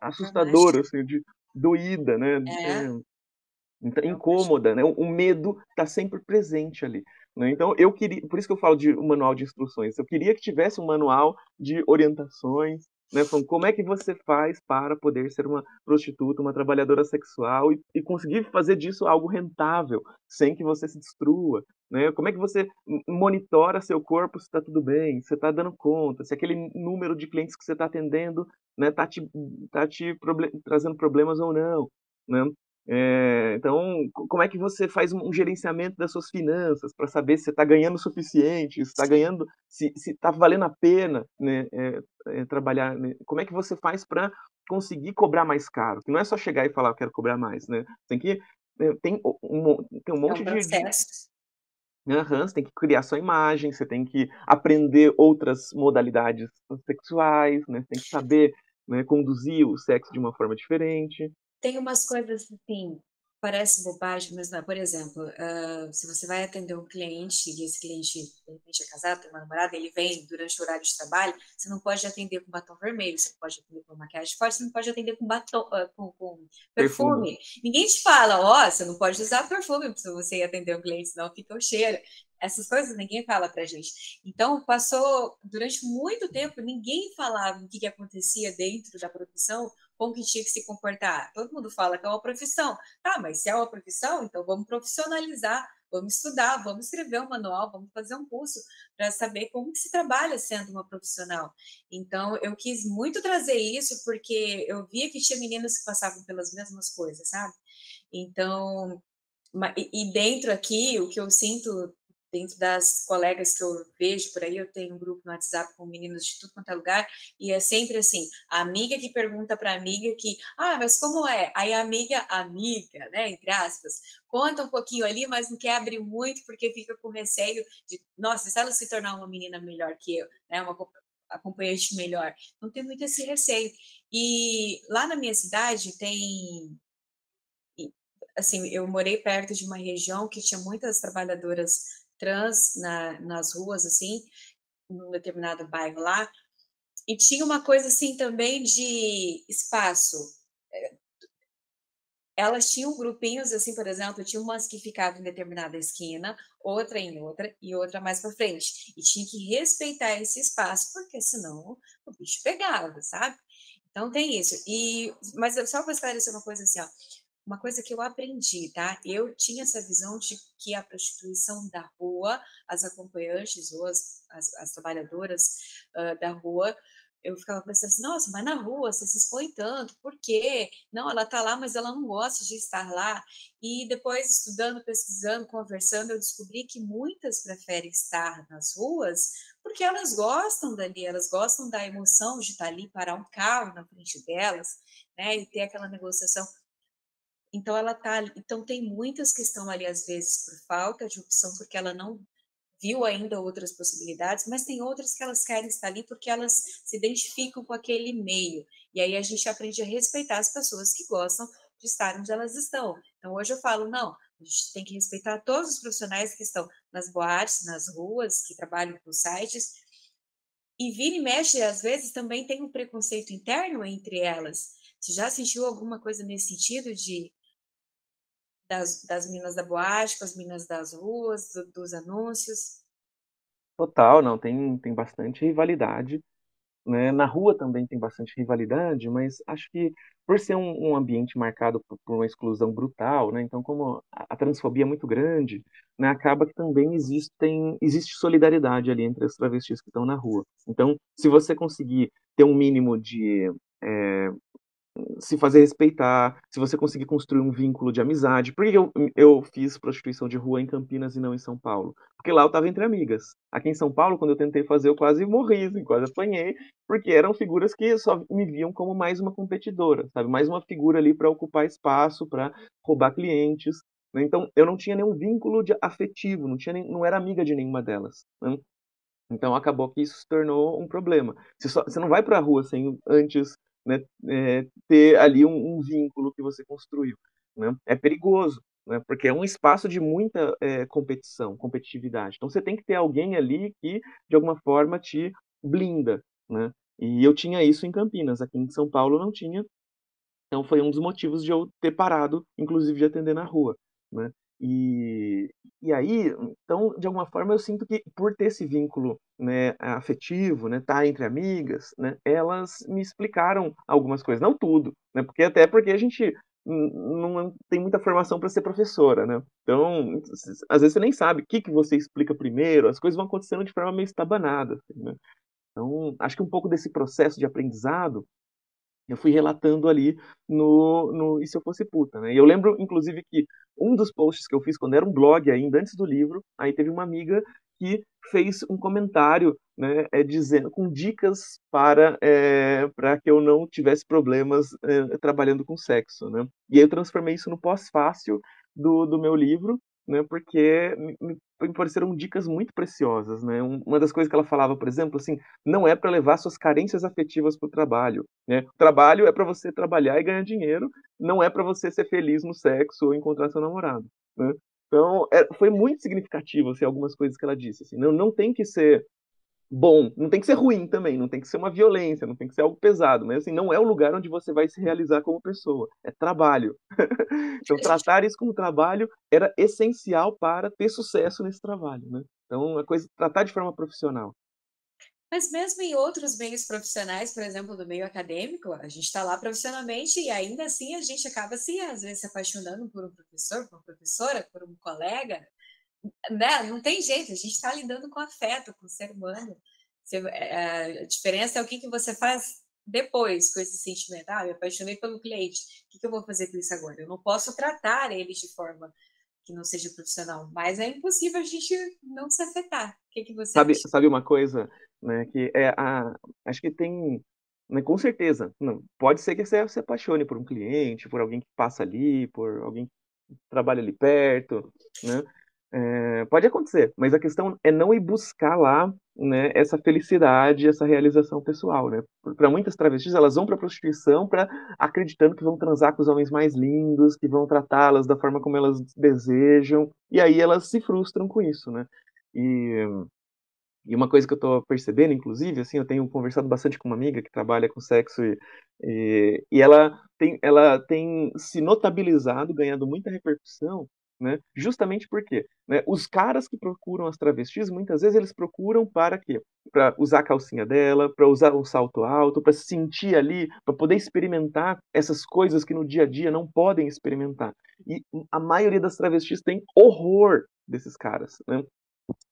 assustadora, assim, de doída, né? então, incômoda, né? O medo está sempre presente ali. Né? Então, eu queria, por isso que eu falo de um manual de instruções. Eu queria que tivesse um manual de orientações, né? Falando como é que você faz para poder ser uma prostituta, uma trabalhadora sexual e, e conseguir fazer disso algo rentável, sem que você se destrua, né? Como é que você monitora seu corpo se está tudo bem, se está dando conta, se aquele número de clientes que você está atendendo está né, tá te, tá te proble trazendo problemas ou não. Né? É, então, como é que você faz um gerenciamento das suas finanças para saber se você está ganhando o suficiente, se está ganhando, se está valendo a pena né, é, é, trabalhar? Né? Como é que você faz para conseguir cobrar mais caro? Que não é só chegar e falar, eu quero cobrar mais, né? Tem que é, tem um, tem um monte é um de, de Uhum, você tem que criar sua imagem, você tem que aprender outras modalidades sexuais, né? Você tem que saber né, conduzir o sexo de uma forma diferente. Tem umas coisas assim, parece bobagem, mas não. Por exemplo, uh, se você vai atender um cliente e esse cliente, de repente, é casado, tem uma namorada, ele vem durante o horário de trabalho, você não pode atender com batom vermelho, você pode atender com maquiagem forte, você não pode atender com batom, uh, com, com perfume. perfume. Ninguém te fala, ó, oh, você não pode usar perfume se você ir atender um cliente, senão fica o cheiro. Essas coisas ninguém fala pra gente. Então, passou durante muito tempo, ninguém falava o que, que acontecia dentro da profissão, como que tinha que se comportar. Todo mundo fala que é uma profissão. Tá, mas se é uma profissão, então vamos profissionalizar, vamos estudar, vamos escrever um manual, vamos fazer um curso para saber como que se trabalha sendo uma profissional. Então, eu quis muito trazer isso porque eu via que tinha meninas que passavam pelas mesmas coisas, sabe? Então, e dentro aqui, o que eu sinto dentro das colegas que eu vejo por aí, eu tenho um grupo no WhatsApp com meninos de tudo quanto é lugar, e é sempre assim, a amiga que pergunta para amiga que, ah, mas como é? Aí a amiga, amiga, né, entre aspas, conta um pouquinho ali, mas não quer abrir muito porque fica com receio de, nossa, se ela se tornar uma menina melhor que eu, né, uma acompanhante melhor, não tem muito esse receio. E lá na minha cidade tem assim, eu morei perto de uma região que tinha muitas trabalhadoras trans na, nas ruas, assim, num determinado bairro lá, e tinha uma coisa assim também de espaço. Eh, elas tinham grupinhos, assim, por exemplo, tinha umas que ficavam em determinada esquina, outra em outra e outra mais para frente. E tinha que respeitar esse espaço, porque senão o bicho pegava, sabe? Então tem isso. E, mas só para esclarecer uma coisa assim, ó, uma coisa que eu aprendi, tá? Eu tinha essa visão de que a prostituição da rua, as acompanhantes ou as, as, as trabalhadoras uh, da rua, eu ficava pensando assim, nossa, mas na rua você se expõe tanto, por quê? Não, ela está lá, mas ela não gosta de estar lá. E depois, estudando, pesquisando, conversando, eu descobri que muitas preferem estar nas ruas porque elas gostam dali, elas gostam da emoção de estar ali, parar um carro na frente delas, né, e ter aquela negociação. Então ela tá, então tem muitas que estão ali às vezes por falta de opção, porque ela não viu ainda outras possibilidades, mas tem outras que elas querem estar ali porque elas se identificam com aquele meio. E aí a gente aprende a respeitar as pessoas que gostam de estar onde elas estão. Então hoje eu falo, não, a gente tem que respeitar todos os profissionais que estão nas boates, nas ruas, que trabalham com sites. E vira e mexe, às vezes também tem um preconceito interno entre elas. Você já sentiu alguma coisa nesse sentido de das, das minas da boate, com as minas das ruas, do, dos anúncios? Total, não, tem, tem bastante rivalidade. Né? Na rua também tem bastante rivalidade, mas acho que por ser um, um ambiente marcado por, por, uma exclusão brutal, né? então como a, a transfobia é muito grande, né? acaba que também existem, existe solidariedade ali entre as travestis que estão na rua. Então, se você conseguir ter um mínimo de é, se fazer respeitar, se você conseguir construir um vínculo de amizade. Por que eu, eu fiz prostituição de rua em Campinas e não em São Paulo? Porque lá eu estava entre amigas. Aqui em São Paulo, quando eu tentei fazer, eu quase morri, assim, quase apanhei, porque eram figuras que só me viam como mais uma competidora, sabe? Mais uma figura ali para ocupar espaço, para roubar clientes. Né? Então, eu não tinha nenhum vínculo de afetivo, não, tinha nem, não era amiga de nenhuma delas. Né? Então, acabou que isso se tornou um problema. Você, só, você não vai para a rua sem antes né, é, ter ali um, um, vínculo que você construiu. Né? É perigoso, né, porque é um espaço de muita é, competição, competitividade. Então você tem que ter alguém ali que, de alguma forma, te blinda. Né? E eu tinha isso em Campinas, aqui em São Paulo não tinha. Então foi um dos motivos de eu ter parado, inclusive de atender na rua, né. E e aí, então, de alguma forma eu sinto que por ter esse vínculo, né, afetivo, né, estar entre amigas, né, elas me explicaram algumas coisas, não tudo, né, porque até porque a gente não tem muita formação para ser professora, né. Então, às vezes você nem sabe o que que você explica primeiro, as coisas vão acontecendo de forma meio estabanada, assim, né. Então, acho que um pouco desse processo de aprendizado, eu fui relatando ali no no E Se Eu Fosse Puta, né. E eu lembro inclusive que um dos posts que eu fiz quando era um blog ainda, antes do livro, aí teve uma amiga que fez um comentário, né, eh, dizendo com dicas para, eh, para que eu não tivesse problemas, eh, trabalhando com sexo, né. E aí eu transformei isso no pós-fácil do do meu livro, né, porque me me pareceram dicas muito preciosas, né. Um uma das coisas que ela falava, por exemplo, assim: "Não é para levar suas carências afetivas para o trabalho, né. Trabalho é para você trabalhar e ganhar dinheiro, não é para você ser feliz no sexo ou encontrar seu namorado", né. Então, eh, foi muito significativo, assim, algumas coisas que ela disse, assim, não não tem que ser bom, não tem que ser ruim também, não tem que ser uma violência, não tem que ser algo pesado, mas assim, não é o lugar onde você vai se realizar como pessoa, é trabalho. Então tratar isso como trabalho era essencial para ter sucesso nesse trabalho, né. Então a coisa tratar de forma profissional. Mas mesmo em outros meios profissionais, por exemplo, no meio acadêmico, a gente está lá profissionalmente e ainda assim a gente acaba se às vezes se apaixonando por um professor, por uma professora, por um colega, né, não tem jeito, a gente está lidando com afeto, com o ser humano. Você eh, a diferença é o que que você faz depois com esse sentimento. "Ah, me apaixonei pelo cliente, que que eu vou fazer com isso agora?". Eu não posso tratar eles de forma que não seja profissional, mas é impossível a gente não se afetar. O que que você Sabe acha? sabe uma coisa, né, que é a acho que tem né, com certeza, não, pode ser que você se apaixone por um cliente, por alguém que passa ali, por alguém que trabalha ali perto, né, eh, pode acontecer, mas a questão é não ir buscar lá, né, essa felicidade, essa realização pessoal, né. Pra muitas travestis, elas vão pra prostituição pra acreditando que vão transar com os homens mais lindos, que vão tratá-las da forma como elas desejam, e aí elas se frustram com isso, né. E e uma coisa que eu tô percebendo, inclusive, assim, eu tenho conversado bastante com uma amiga que trabalha com sexo e e e ela tem ela tem se notabilizado, ganhando muita repercussão, né, justamente por quê? Né, os caras que procuram as travestis, muitas vezes eles procuram para quê? Pra usar a calcinha dela, pra usar um salto alto, pra se sentir ali, pra poder experimentar essas coisas que no dia a dia não podem experimentar. E a maioria das travestis tem horror desses caras, né.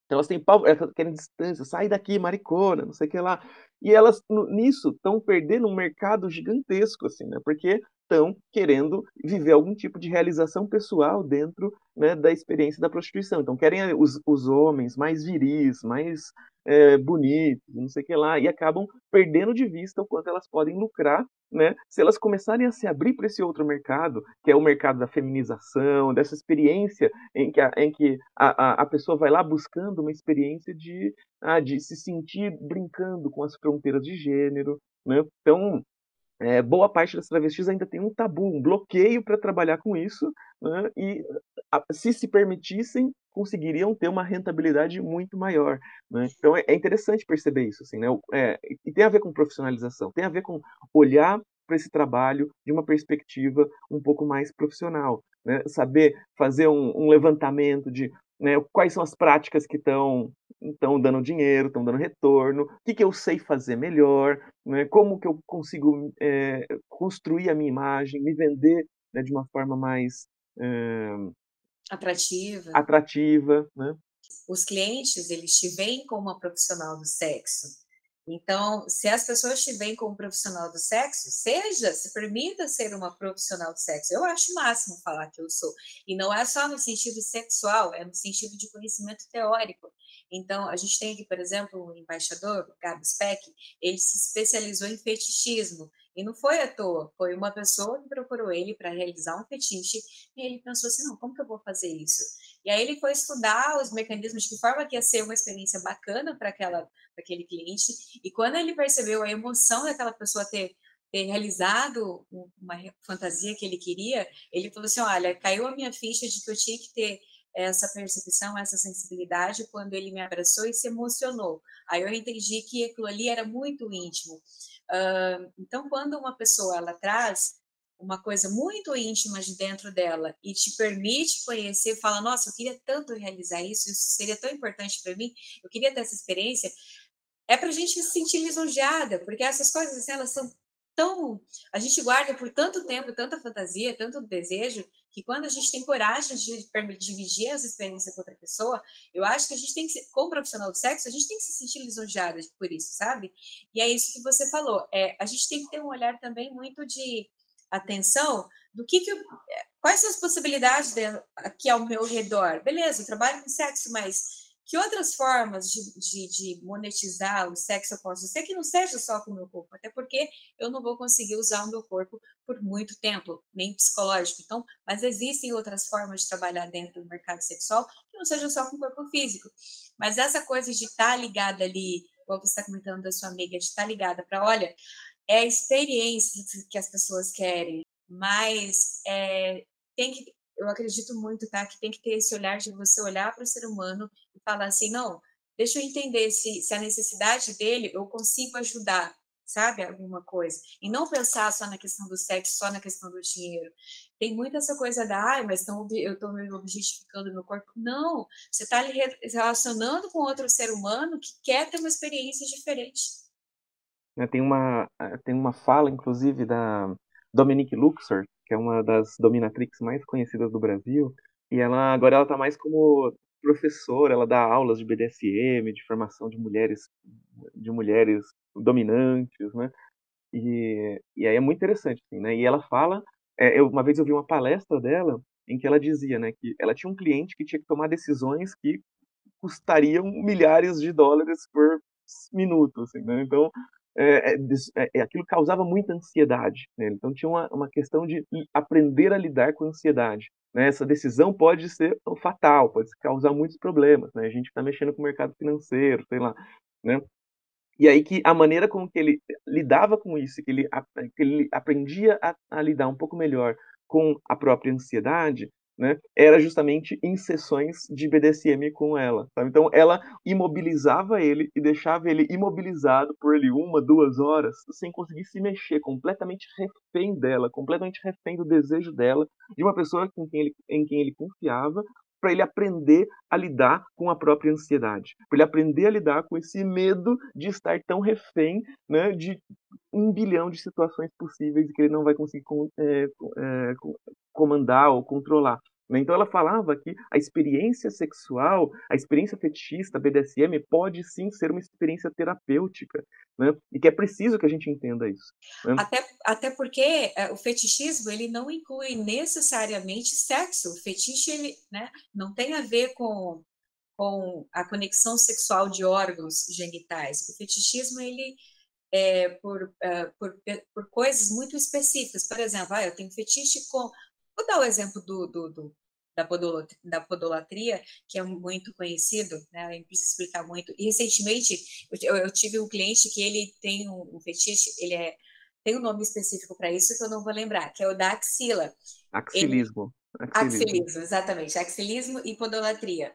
Então elas têm pavo elas querem distância, "Sai daqui maricona", não sei o que lá. E elas nisso estão perdendo um mercado gigantesco, assim, né, porque estão querendo viver algum tipo de realização pessoal dentro, né, da experiência da prostituição. Então querem os os homens mais viris, mais, eh, bonitos, não sei o que lá, e acabam perdendo de vista o quanto elas podem lucrar, né, se elas começarem a se abrir pra esse outro mercado, que é o mercado da feminização, dessa experiência em que a em que a a a pessoa vai lá buscando uma experiência de, ah, de se sentir brincando com as fronteiras de gênero, né. Então, eh, boa parte das travestis ainda tem um tabu, um bloqueio pra trabalhar com isso, né, e se se permitissem, conseguiriam ter uma rentabilidade muito maior, né. Então é é interessante perceber isso, assim, né, eh, e tem a ver com profissionalização, tem a ver com olhar pra esse trabalho de uma perspectiva um pouco mais profissional, né, saber fazer um um levantamento de, né, quais são as práticas que estão estão dando dinheiro, estão dando retorno, que que eu sei fazer melhor, né, como que eu consigo, eh, construir a minha imagem, me vender, né, de uma forma mais, eh Atrativa. atrativa, né. Os clientes, eles te veem como uma profissional do sexo. Então, se as pessoas te veem como profissional do sexo, seja, se permita ser uma profissional do sexo. Eu acho o máximo falar que eu sou. E não é só no sentido sexual, é no sentido de conhecimento teórico. Então, a gente tem aqui, por exemplo, um embaixador, o Gabo Speck, ele se especializou em fetichismo, e não foi à toa, foi uma pessoa que procurou ele pra realizar um fetiche, e ele pensou assim: "Não, como que eu vou fazer isso?". E aí ele foi estudar os mecanismos, de que forma que ia ser uma experiência bacana pra aquela pra aquele cliente, e quando ele percebeu a emoção daquela pessoa ter ter realizado uma fantasia que ele queria, ele falou assim: "Olha, caiu a minha ficha de que eu tinha que ter essa percepção, essa sensibilidade quando ele me abraçou e se emocionou. Aí eu entendi que aquilo ali era muito íntimo". Hã, então quando uma pessoa ela traz uma coisa muito íntima de dentro dela e te permite conhecer, fala, nossa, eu queria tanto realizar isso, isso seria tão importante para mim, eu queria ter essa experiência, é para a gente se sentir lisonjeada, porque essas coisas, elas são tão. A gente guarda por tanto tempo, tanta fantasia, tanto desejo, que quando a gente tem coragem de dividir essa experiência com outra pessoa, eu acho que a gente tem que, como profissional do sexo, a gente tem que se sentir lisonjeada por isso, sabe? E é isso que você falou. É, a gente tem que ter um olhar também muito de atenção do que, que eu, quais são as possibilidades de, aqui ao meu redor. Beleza, eu trabalho com sexo, mas que outras formas de, de, de, monetizar o sexo eu posso ser que não seja só com o meu corpo, até porque eu não vou conseguir usar o meu corpo por muito tempo, nem psicológico. Então, mas existem outras formas de trabalhar dentro do mercado sexual que não sejam só com o corpo físico. Mas essa coisa de estar tá ligada ali, como você está comentando da sua amiga, de estar tá ligada para, olha, é a experiência que as pessoas querem, mas é, tem que eu acredito muito, tá? Que tem que ter esse olhar de você olhar para o ser humano e falar assim, não, deixa eu entender se, se a necessidade dele eu consigo ajudar, sabe? Alguma coisa. E não pensar só na questão do sexo, só na questão do dinheiro. Tem muita essa coisa da, ai, mas tão, eu estou me objetificando meu corpo. Não, você está relacionando com outro ser humano que quer ter uma experiência diferente. É, tem uma, eh, tem uma fala, inclusive, da Dominique Luxor, que é uma das dominatrix mais conhecidas do Brasil, e ela agora ela tá mais como professora, ela dá aulas de BDSM, de formação de mulheres de mulheres dominantes, né? E, e aí é muito interessante, assim, né? E ela fala, é, eu, uma vez eu vi uma palestra dela em que ela dizia, né, que ela tinha um cliente que tinha que tomar decisões que custariam milhares de dólares por minuto, assim, né? Então é, é, é, aquilo causava muita ansiedade nele. Então tinha uma, uma questão de aprender a lidar com a ansiedade. Né? Essa decisão pode ser fatal, pode causar muitos problemas. Né? A gente está mexendo com o mercado financeiro, sei lá. Né? E aí que a maneira com que ele lidava com isso, que ele, que ele aprendia a, a lidar um pouco melhor com a própria ansiedade, né, era justamente em sessões de BDSM com ela. Então ela imobilizava ele e deixava ele imobilizado por ele uma, duas horas, sem conseguir se mexer, completamente refém dela, completamente refém do desejo dela, de uma pessoa em quem ele, em quem ele confiava, para ele aprender a lidar com a própria ansiedade, para ele aprender a lidar com esse medo de estar tão refém né, de um bilhão de situações possíveis que ele não vai conseguir é, é, comandar ou controlar. Né? Então ela falava que a experiência sexual, a experiência fetichista, BDSM, pode sim ser uma experiência terapêutica, né? E que é preciso que a gente entenda isso. Né? Até, até porque é, o fetichismo ele não inclui necessariamente sexo. O fetiche ele, né, não tem a ver com com a conexão sexual de órgãos genitais. O fetichismo ele é por, uh, por, por coisas muito específicas. Por exemplo, ah, eu tenho fetiche com Vou dar o exemplo do, do, do da, podolatria, da podolatria, que é muito conhecido, né? Eu preciso explicar muito. E recentemente eu, eu, tive um cliente que ele tem um, um fetiche, ele é tem um nome específico para isso que eu não vou lembrar, que é o da axila. Axilismo. Ele, axilismo. axilismo, exatamente. Axilismo e podolatria.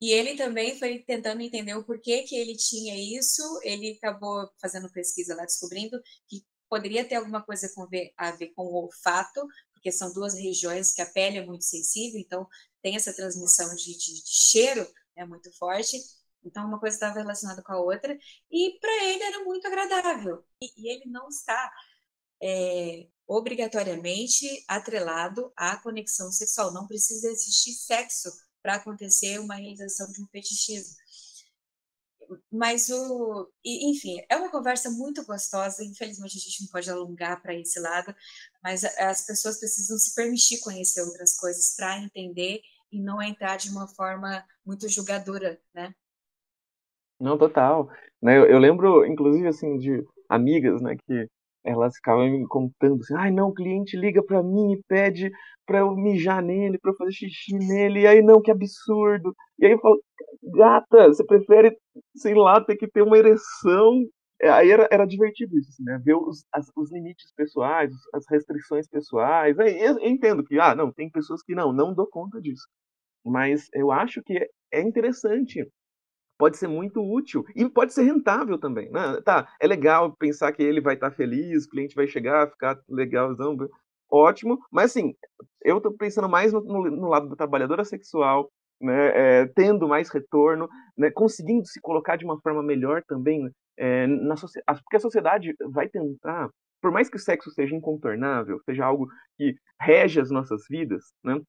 E ele também foi tentando entender o porquê que ele tinha isso. Ele acabou fazendo pesquisa lá, descobrindo que poderia ter alguma coisa a ver com o olfato, porque são duas regiões que a pele é muito sensível, então tem essa transmissão de, de, de cheiro é muito forte. Então, uma coisa estava relacionada com a outra, e para ele era muito agradável. E, e ele não está é, obrigatoriamente atrelado à conexão sexual. Não precisa existir sexo para acontecer uma realização de um fetichismo. Mas o. Enfim, é uma conversa muito gostosa. Infelizmente, a gente não pode alongar para esse lado, mas as pessoas precisam se permitir conhecer outras coisas para entender e não entrar de uma forma muito julgadora, né? Não, total. Né, eu, eu lembro, inclusive, assim, de amigas, né, que elas ficavam me contando assim, ai não, o cliente liga para mim e pede para eu mijar nele, para eu fazer xixi nele, e aí não, que absurdo. E aí eu falo, gata, você prefere, sei lá, ter que ter uma ereção. É, aí era, era divertido isso, assim, né? Ver os, as, os limites pessoais, as restrições pessoais. Aí eu, eu entendo que, ah, não, tem pessoas que não, não dou conta disso. Mas eu acho que é, é interessante pode ser muito útil e pode ser rentável também. Né? Tá, é legal pensar que ele vai estar feliz, o cliente vai chegar, ficar legalzão, ótimo, mas assim, eu estou pensando mais no, no, no, lado da trabalhadora sexual, né, é, tendo mais retorno, né, conseguindo se colocar de uma forma melhor também é, na porque a sociedade vai tentar, por mais que o sexo seja incontornável, seja algo que rege as nossas vidas, né,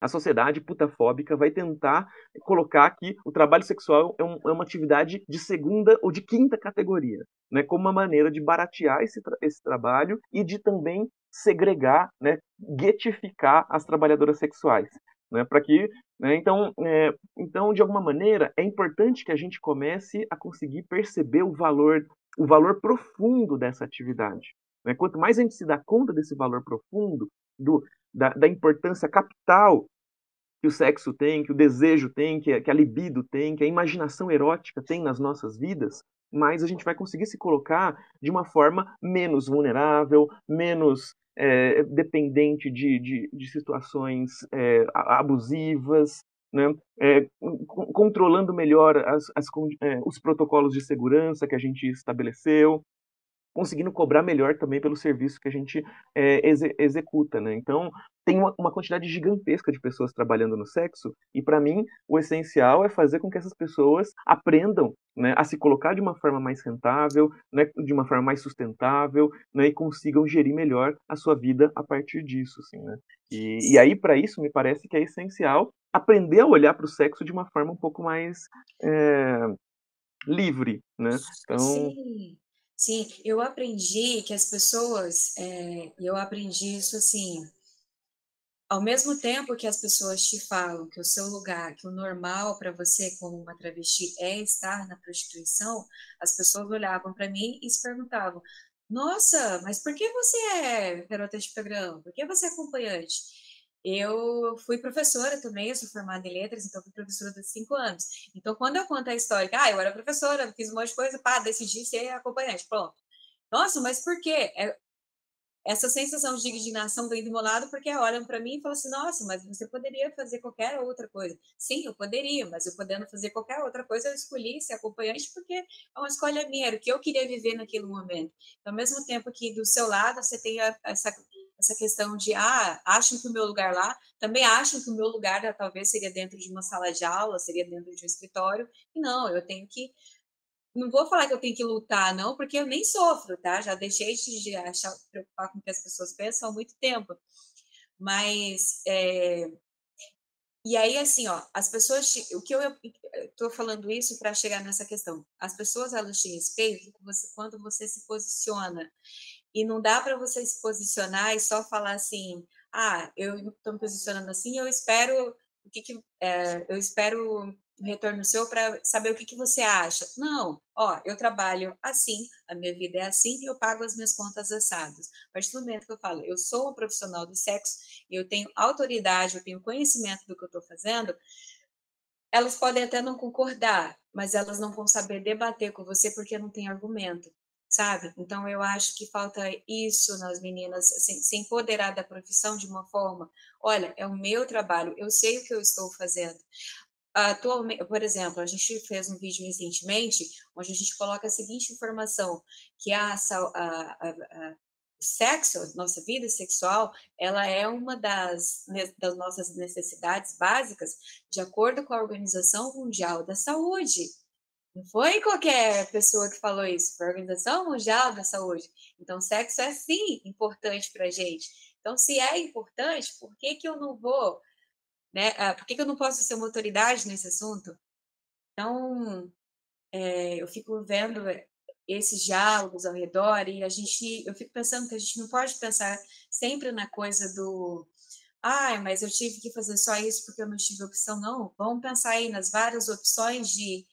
a sociedade putafóbica vai tentar colocar que o trabalho sexual é, um, é, uma atividade de segunda ou de quinta categoria, né, como uma maneira de baratear esse, tra esse trabalho e de também segregar, né, guetificar as trabalhadoras sexuais. Né, para que, né, então, é, então, de alguma maneira, é importante que a gente comece a conseguir perceber o valor, o valor profundo dessa atividade. Né? Quanto mais a gente se dá conta desse valor profundo, do, da, da, importância capital que o sexo tem, que o desejo tem, que, que a libido tem, que a imaginação erótica tem nas nossas vidas, mais a gente vai conseguir se colocar de uma forma menos vulnerável, menos é, dependente de, de, de situações é, abusivas, né? É, controlando melhor as, as, é, os protocolos de segurança que a gente estabeleceu, conseguindo cobrar melhor também pelo serviço que a gente é, exe executa, né? Então, tem uma, uma, quantidade gigantesca de pessoas trabalhando no sexo, e para mim, o essencial é fazer com que essas pessoas aprendam né, a se colocar de uma forma mais rentável, né, de uma forma mais sustentável, né, e consigam gerir melhor a sua vida a partir disso, assim, né? E, e aí, para isso, me parece que é essencial aprender a olhar para o sexo de uma forma um pouco mais é, livre, né? Então, Sim. Sim, eu aprendi que as pessoas, é, eu aprendi isso assim, ao mesmo tempo que as pessoas te falam que o seu lugar, que o normal para você como uma travesti é estar na prostituição, as pessoas olhavam para mim e se perguntavam: Nossa, mas por que você é garota de programa? Por que você é acompanhante? Eu fui professora também, eu sou formada em letras, então fui professora de cinco anos. Então, quando eu conto a história, ah, eu era professora, fiz um monte de coisa, pá, decidi ser acompanhante, pronto. Nossa, mas por quê? É, essa sensação de indignação do lado porque olham para mim e falam assim, nossa, mas você poderia fazer qualquer outra coisa. Sim, eu poderia, mas eu podendo fazer qualquer outra coisa, eu escolhi ser acompanhante porque é uma escolha minha, era o que eu queria viver naquele momento. Então, ao mesmo tempo que do seu lado você tem essa essa questão de, ah, acham que o meu lugar lá, também acham que o meu lugar eh, talvez seria dentro de uma sala de aula, seria dentro de um escritório, não, eu tenho que, não vou falar que eu tenho que lutar, não, porque eu nem sofro, tá? Já deixei de achar, preocupar com o que as pessoas pensam há muito tempo, mas, é, e aí, assim, ó, as pessoas, o que eu estou falando isso para chegar nessa questão, as pessoas, elas te respeitam quando você se posiciona, e não dá para você se posicionar e só falar assim, ah, eu estou me posicionando assim, eu espero o que, que é, eu espero retorno seu para saber o que, que você acha. Não, ó, eu trabalho assim, a minha vida é assim e eu pago as minhas contas assadas. A partir do momento que eu falo, eu sou um profissional do sexo, eu tenho autoridade, eu tenho conhecimento do que eu estou fazendo, elas podem até não concordar, mas elas não vão saber debater com você porque não tem argumento sabe? Então eu acho que falta isso nas meninas, assim, se empoderar da profissão de uma forma, olha, é o meu trabalho, eu sei o que eu estou fazendo. Atualmente, por exemplo, a gente fez um vídeo recentemente onde a gente coloca a seguinte informação, que a, a, a, a sexo, nossa vida sexual, ela é uma das, das nossas necessidades básicas, de acordo com a Organização Mundial da Saúde. Não foi qualquer pessoa que falou isso, foi a Organização Mundial da Saúde. Então, sexo é sim importante para gente. Então, se é importante, por que, que eu não vou, né? Ah, por que, que eu não posso ser uma autoridade nesse assunto? Então, é, eu fico vendo esses diálogos ao redor e a gente, eu fico pensando que a gente não pode pensar sempre na coisa do ah, mas eu tive que fazer só isso porque eu não tive opção. Não, vamos pensar aí nas várias opções de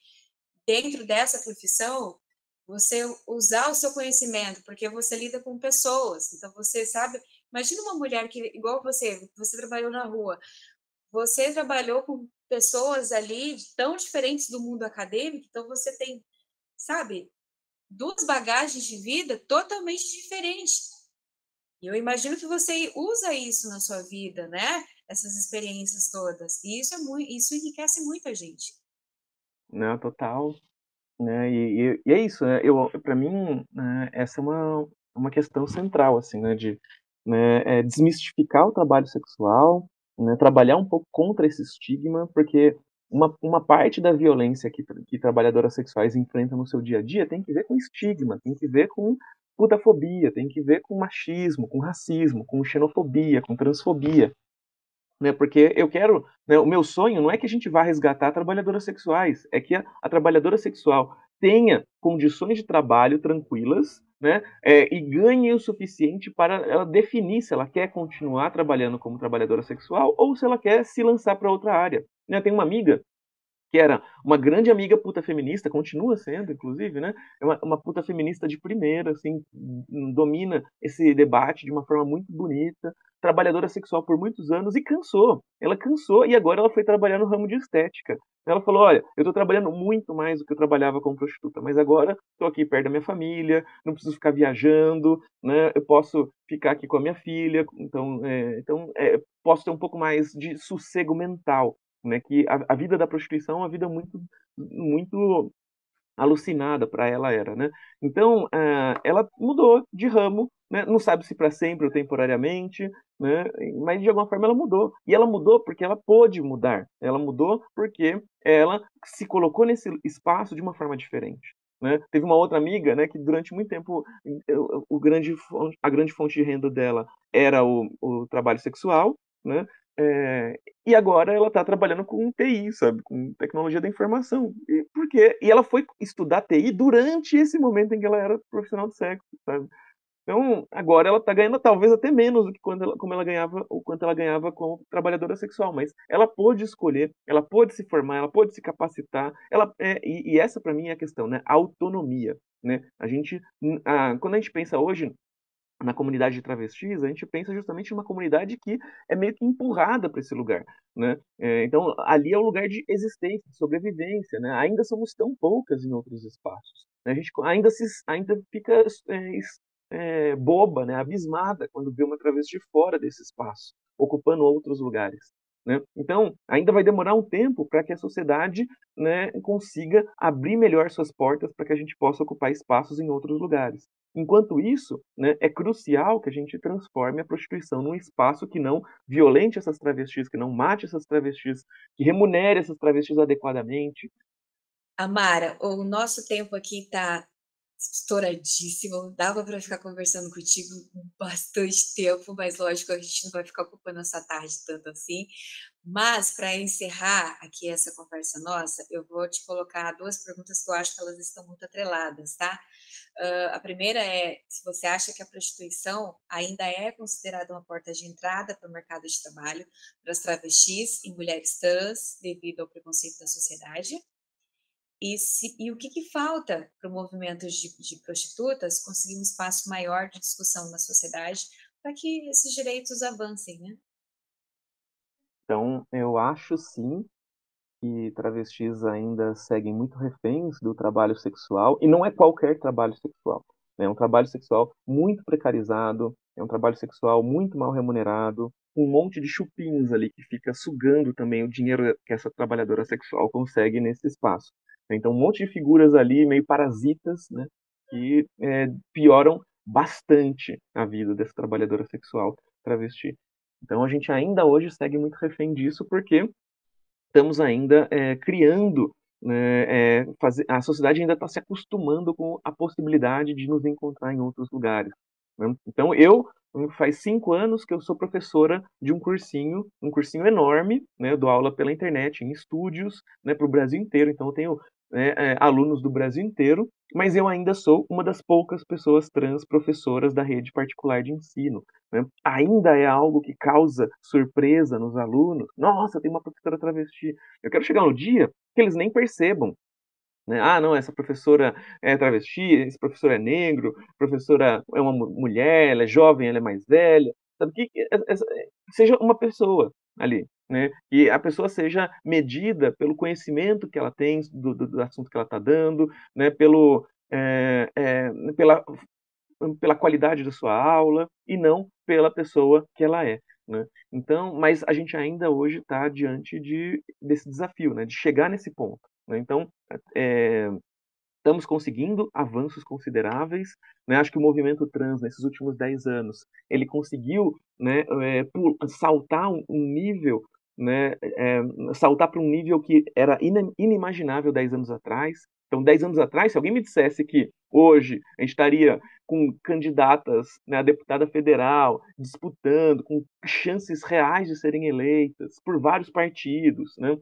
dentro dessa profissão, você usar o seu conhecimento, porque você lida com pessoas. Então, você sabe. Imagina uma mulher que, igual você, você trabalhou na rua, você trabalhou com pessoas ali tão diferentes do mundo acadêmico, então você tem, sabe, duas bagagens de vida totalmente diferentes. E eu imagino que você usa isso na sua vida, né? Essas experiências todas. E isso é muito, isso enriquece muito a gente né, total, né, e, e, é isso, né, eu, para mim, né, essa é uma, uma questão central, assim, né, de, né, é desmistificar o trabalho sexual, né, trabalhar um pouco contra esse estigma, porque uma, uma parte da violência que, que trabalhadoras sexuais enfrentam no seu dia a dia tem que ver com estigma, tem que ver com putafobia, tem que ver com machismo, com racismo, com xenofobia, com transfobia. Né, porque eu quero, né, o meu sonho não é que a gente vá resgatar trabalhadoras sexuais, é que a, a trabalhadora sexual tenha condições de trabalho tranquilas, né, é, e ganhe o suficiente para ela definir se ela quer continuar trabalhando como trabalhadora sexual ou se ela quer se lançar para outra área. Né, tem uma amiga que era uma grande amiga puta feminista, continua sendo, inclusive, né? É uma, uma, puta feminista de primeira, assim, domina esse debate de uma forma muito bonita, trabalhadora sexual por muitos anos e cansou. Ela cansou e agora ela foi trabalhar no ramo de estética. Ela falou: Olha, eu estou trabalhando muito mais do que eu trabalhava como prostituta, mas agora estou aqui perto da minha família, não preciso ficar viajando, né? eu posso ficar aqui com a minha filha, então, é, então é, posso ter um pouco mais de sossego mental né? Que a, a vida da prostituição é uma vida muito, muito alucinada para ela era, né? Então, uh, ela mudou de ramo, né? Não sabe se para sempre ou temporariamente, né? Mas de alguma forma ela mudou. E ela mudou porque ela pôde mudar. Ela mudou porque ela se colocou nesse espaço de uma forma diferente. Né? Teve uma outra amiga, né, que durante muito tempo o, o grande, a grande fonte de renda dela era o, o trabalho sexual, né? É, e agora ela está trabalhando com TI, sabe? Com tecnologia da informação. E, por quê? E ela foi estudar TI durante esse momento em que ela era profissional de sexo, sabe? Então, agora ela está ganhando talvez até menos do que quando ela, como ela ganhava, ou quanto ela ganhava como trabalhadora sexual, mas ela pôde escolher, ela pôde se formar, ela pôde se capacitar, ela, é, e, e, essa para mim é a questão, né? Autonomia, né? A gente, a, quando a gente pensa hoje na comunidade de travestis, a gente pensa justamente em uma comunidade que é meio que empurrada para esse lugar, né? É, então, ali é o lugar de existência, de sobrevivência, né? Ainda somos tão poucas em outros espaços. Né? A gente ainda, se, ainda fica é, é, boba, né? abismada, quando vê uma travesti fora desse espaço, ocupando outros lugares. Né? Então, ainda vai demorar um tempo para que a sociedade né, consiga abrir melhor suas portas para que a gente possa ocupar espaços em outros lugares. Enquanto isso, né, é crucial que a gente transforme a prostituição num espaço que não violente essas travestis, que não mate essas travestis, que remunere essas travestis adequadamente. Amara, o nosso tempo aqui está estouradíssimo. Dava para ficar conversando contigo bastante tempo, mas lógico, a gente não vai ficar ocupando essa tarde tanto assim. Mas, para encerrar aqui essa conversa nossa, eu vou te colocar duas perguntas que eu acho que elas estão muito atreladas, tá? Uh, a primeira é se você acha que a prostituição ainda é considerada uma porta de entrada para o mercado de trabalho para as travestis e mulheres trans devido ao preconceito da sociedade. E, se, e o que, que falta para o movimento de, de prostitutas conseguir um espaço maior de discussão na sociedade para que esses direitos avancem, né? Então, eu acho sim que travestis ainda seguem muito reféns do trabalho sexual, e não é qualquer trabalho sexual. Né? É um trabalho sexual muito precarizado, é um trabalho sexual muito mal remunerado, um monte de chupinhos ali que fica sugando também o dinheiro que essa trabalhadora sexual consegue nesse espaço. Então, um monte de figuras ali meio parasitas, né, que é, pioram bastante a vida dessa trabalhadora sexual travesti. Então, a gente ainda hoje segue muito refém disso, porque estamos ainda é, criando, né, é, a sociedade ainda está se acostumando com a possibilidade de nos encontrar em outros lugares. Né? Então, eu faz cinco anos que eu sou professora de um cursinho, um cursinho enorme, né, eu dou aula pela internet, em estúdios, né, para o Brasil inteiro, então eu tenho né, é, alunos do Brasil inteiro, mas eu ainda sou uma das poucas pessoas trans professoras da rede particular de ensino. Né? Ainda é algo que causa surpresa nos alunos. Nossa, tem uma professora travesti. Eu quero chegar no dia que eles nem percebam. Né? Ah, não, essa professora é travesti, esse professor é negro, professora é uma mulher, ela é jovem, ela é mais velha. Sabe que seja uma pessoa ali, né? E a pessoa seja medida pelo conhecimento que ela tem do, do, do assunto que ela está dando, né? Pelo, é, é, pela, pela qualidade da sua aula e não pela pessoa que ela é. Né? Então, mas a gente ainda hoje está diante de, desse desafio, né? de chegar nesse ponto. Né? Então, é, estamos conseguindo avanços consideráveis. Né? Acho que o movimento trans, nesses últimos 10 anos, ele conseguiu né, é, saltar um, nível, né, é, saltar para um nível que era inimaginável 10 anos atrás. Então, 10 anos atrás, se alguém me dissesse que hoje a gente estaria com candidatas né, a deputada federal disputando, com chances reais de serem eleitas por vários partidos, né,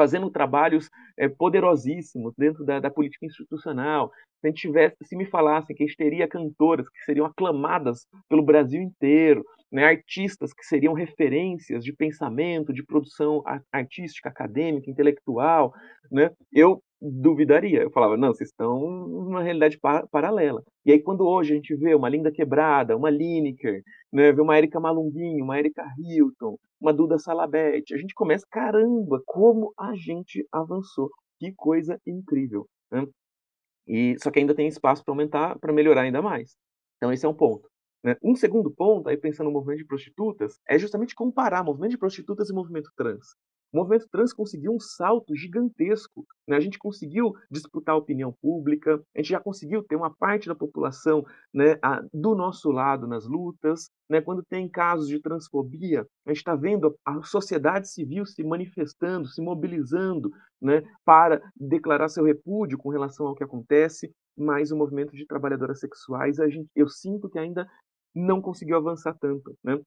fazendo trabalhos é, poderosíssimos dentro da, da, política institucional. Se, a gente tivesse, se me falassem que a gente teria cantoras que seriam aclamadas pelo Brasil inteiro, né, artistas que seriam referências de pensamento, de produção artística, acadêmica, intelectual, né, eu duvidaria. Eu falava, não, vocês estão numa realidade pa paralela. E aí, quando hoje a gente vê uma Linda Quebrada, uma Lineker, né, vê uma Erika Malunguinho, uma Erika Hilton, uma Duda Salabete, a gente começa, caramba, como a gente avançou. Que coisa incrível. Né? E, só que ainda tem espaço para aumentar, para melhorar ainda mais. Então, esse é um ponto. Né? Um segundo ponto, aí pensando no movimento de prostitutas, é justamente comparar movimento de prostitutas e movimento trans. O movimento trans conseguiu um salto gigantesco. Né? A gente conseguiu disputar a opinião pública, a gente já conseguiu ter uma parte da população né, a, do nosso lado nas lutas. Né? Quando tem casos de transfobia, a gente está vendo a sociedade civil se manifestando, se mobilizando né, para declarar seu repúdio com relação ao que acontece. Mas o movimento de trabalhadoras sexuais, a gente, eu sinto que ainda não conseguiu avançar tanto. Né?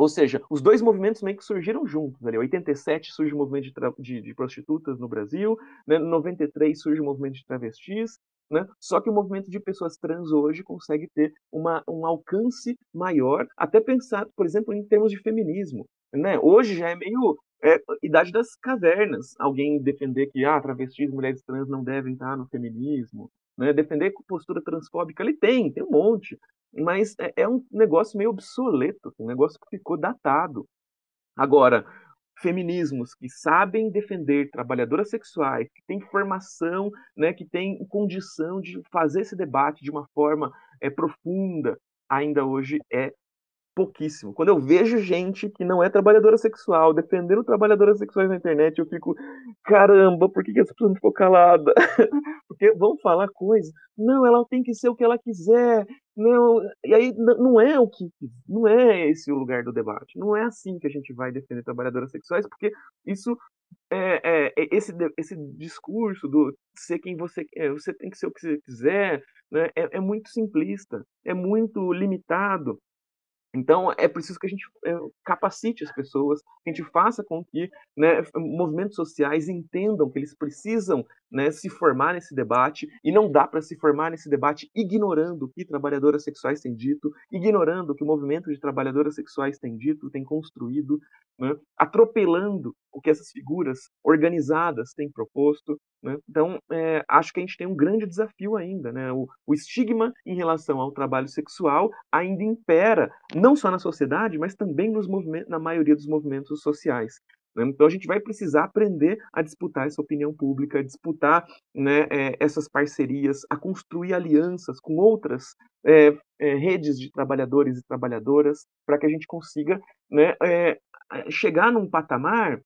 Ou seja, os dois movimentos meio que surgiram juntos. Ali. Em 87 surge o movimento de, de, de prostitutas no Brasil, né? em 93 surge o movimento de travestis, né? Só que o movimento de pessoas trans hoje consegue ter uma, um alcance maior, até pensar, por exemplo, em termos de feminismo. Né? Hoje já é meio é, idade das cavernas alguém defender que ah, travestis, mulheres trans não devem estar no feminismo. Né? Defender postura transfóbica, ele tem, tem um monte. Mas é, é um negócio meio obsoleto, um negócio que ficou datado. Agora, feminismos que sabem defender trabalhadoras sexuais, que têm formação, né, que têm condição de fazer esse debate de uma forma é, profunda, ainda hoje é pouquíssimo. Quando eu vejo gente que não é trabalhadora sexual defendendo trabalhadoras sexuais na internet, eu fico, caramba, por que, essa pessoa não ficou calada? Porque vão falar coisas. Não, ela tem que ser o que ela quiser. Não, e aí não é o que não é esse o lugar do debate. Não é assim que a gente vai defender trabalhadoras sexuais, porque isso é, é, é esse esse discurso do ser quem você é, você tem que ser o que você quiser, né, é, é muito simplista, é muito limitado. Então, é preciso que a gente é, capacite as pessoas, que a gente faça com que né, movimentos sociais entendam que eles precisam né, se formar nesse debate, e não dá para se formar nesse debate ignorando o que trabalhadoras sexuais têm dito, ignorando o que o movimento de trabalhadoras sexuais tem dito, tem construído, né, atropelando o que essas figuras organizadas têm proposto. Né? Então, é, acho que a gente tem um grande desafio ainda. Né? O, o, estigma em relação ao trabalho sexual ainda impera, não só na sociedade, mas também nos na maioria dos movimentos sociais. Né? Então, a gente vai precisar aprender a disputar essa opinião pública, a disputar né, é, essas parcerias, a construir alianças com outras é, redes de trabalhadores e trabalhadoras, para que a gente consiga né, chegar num patamar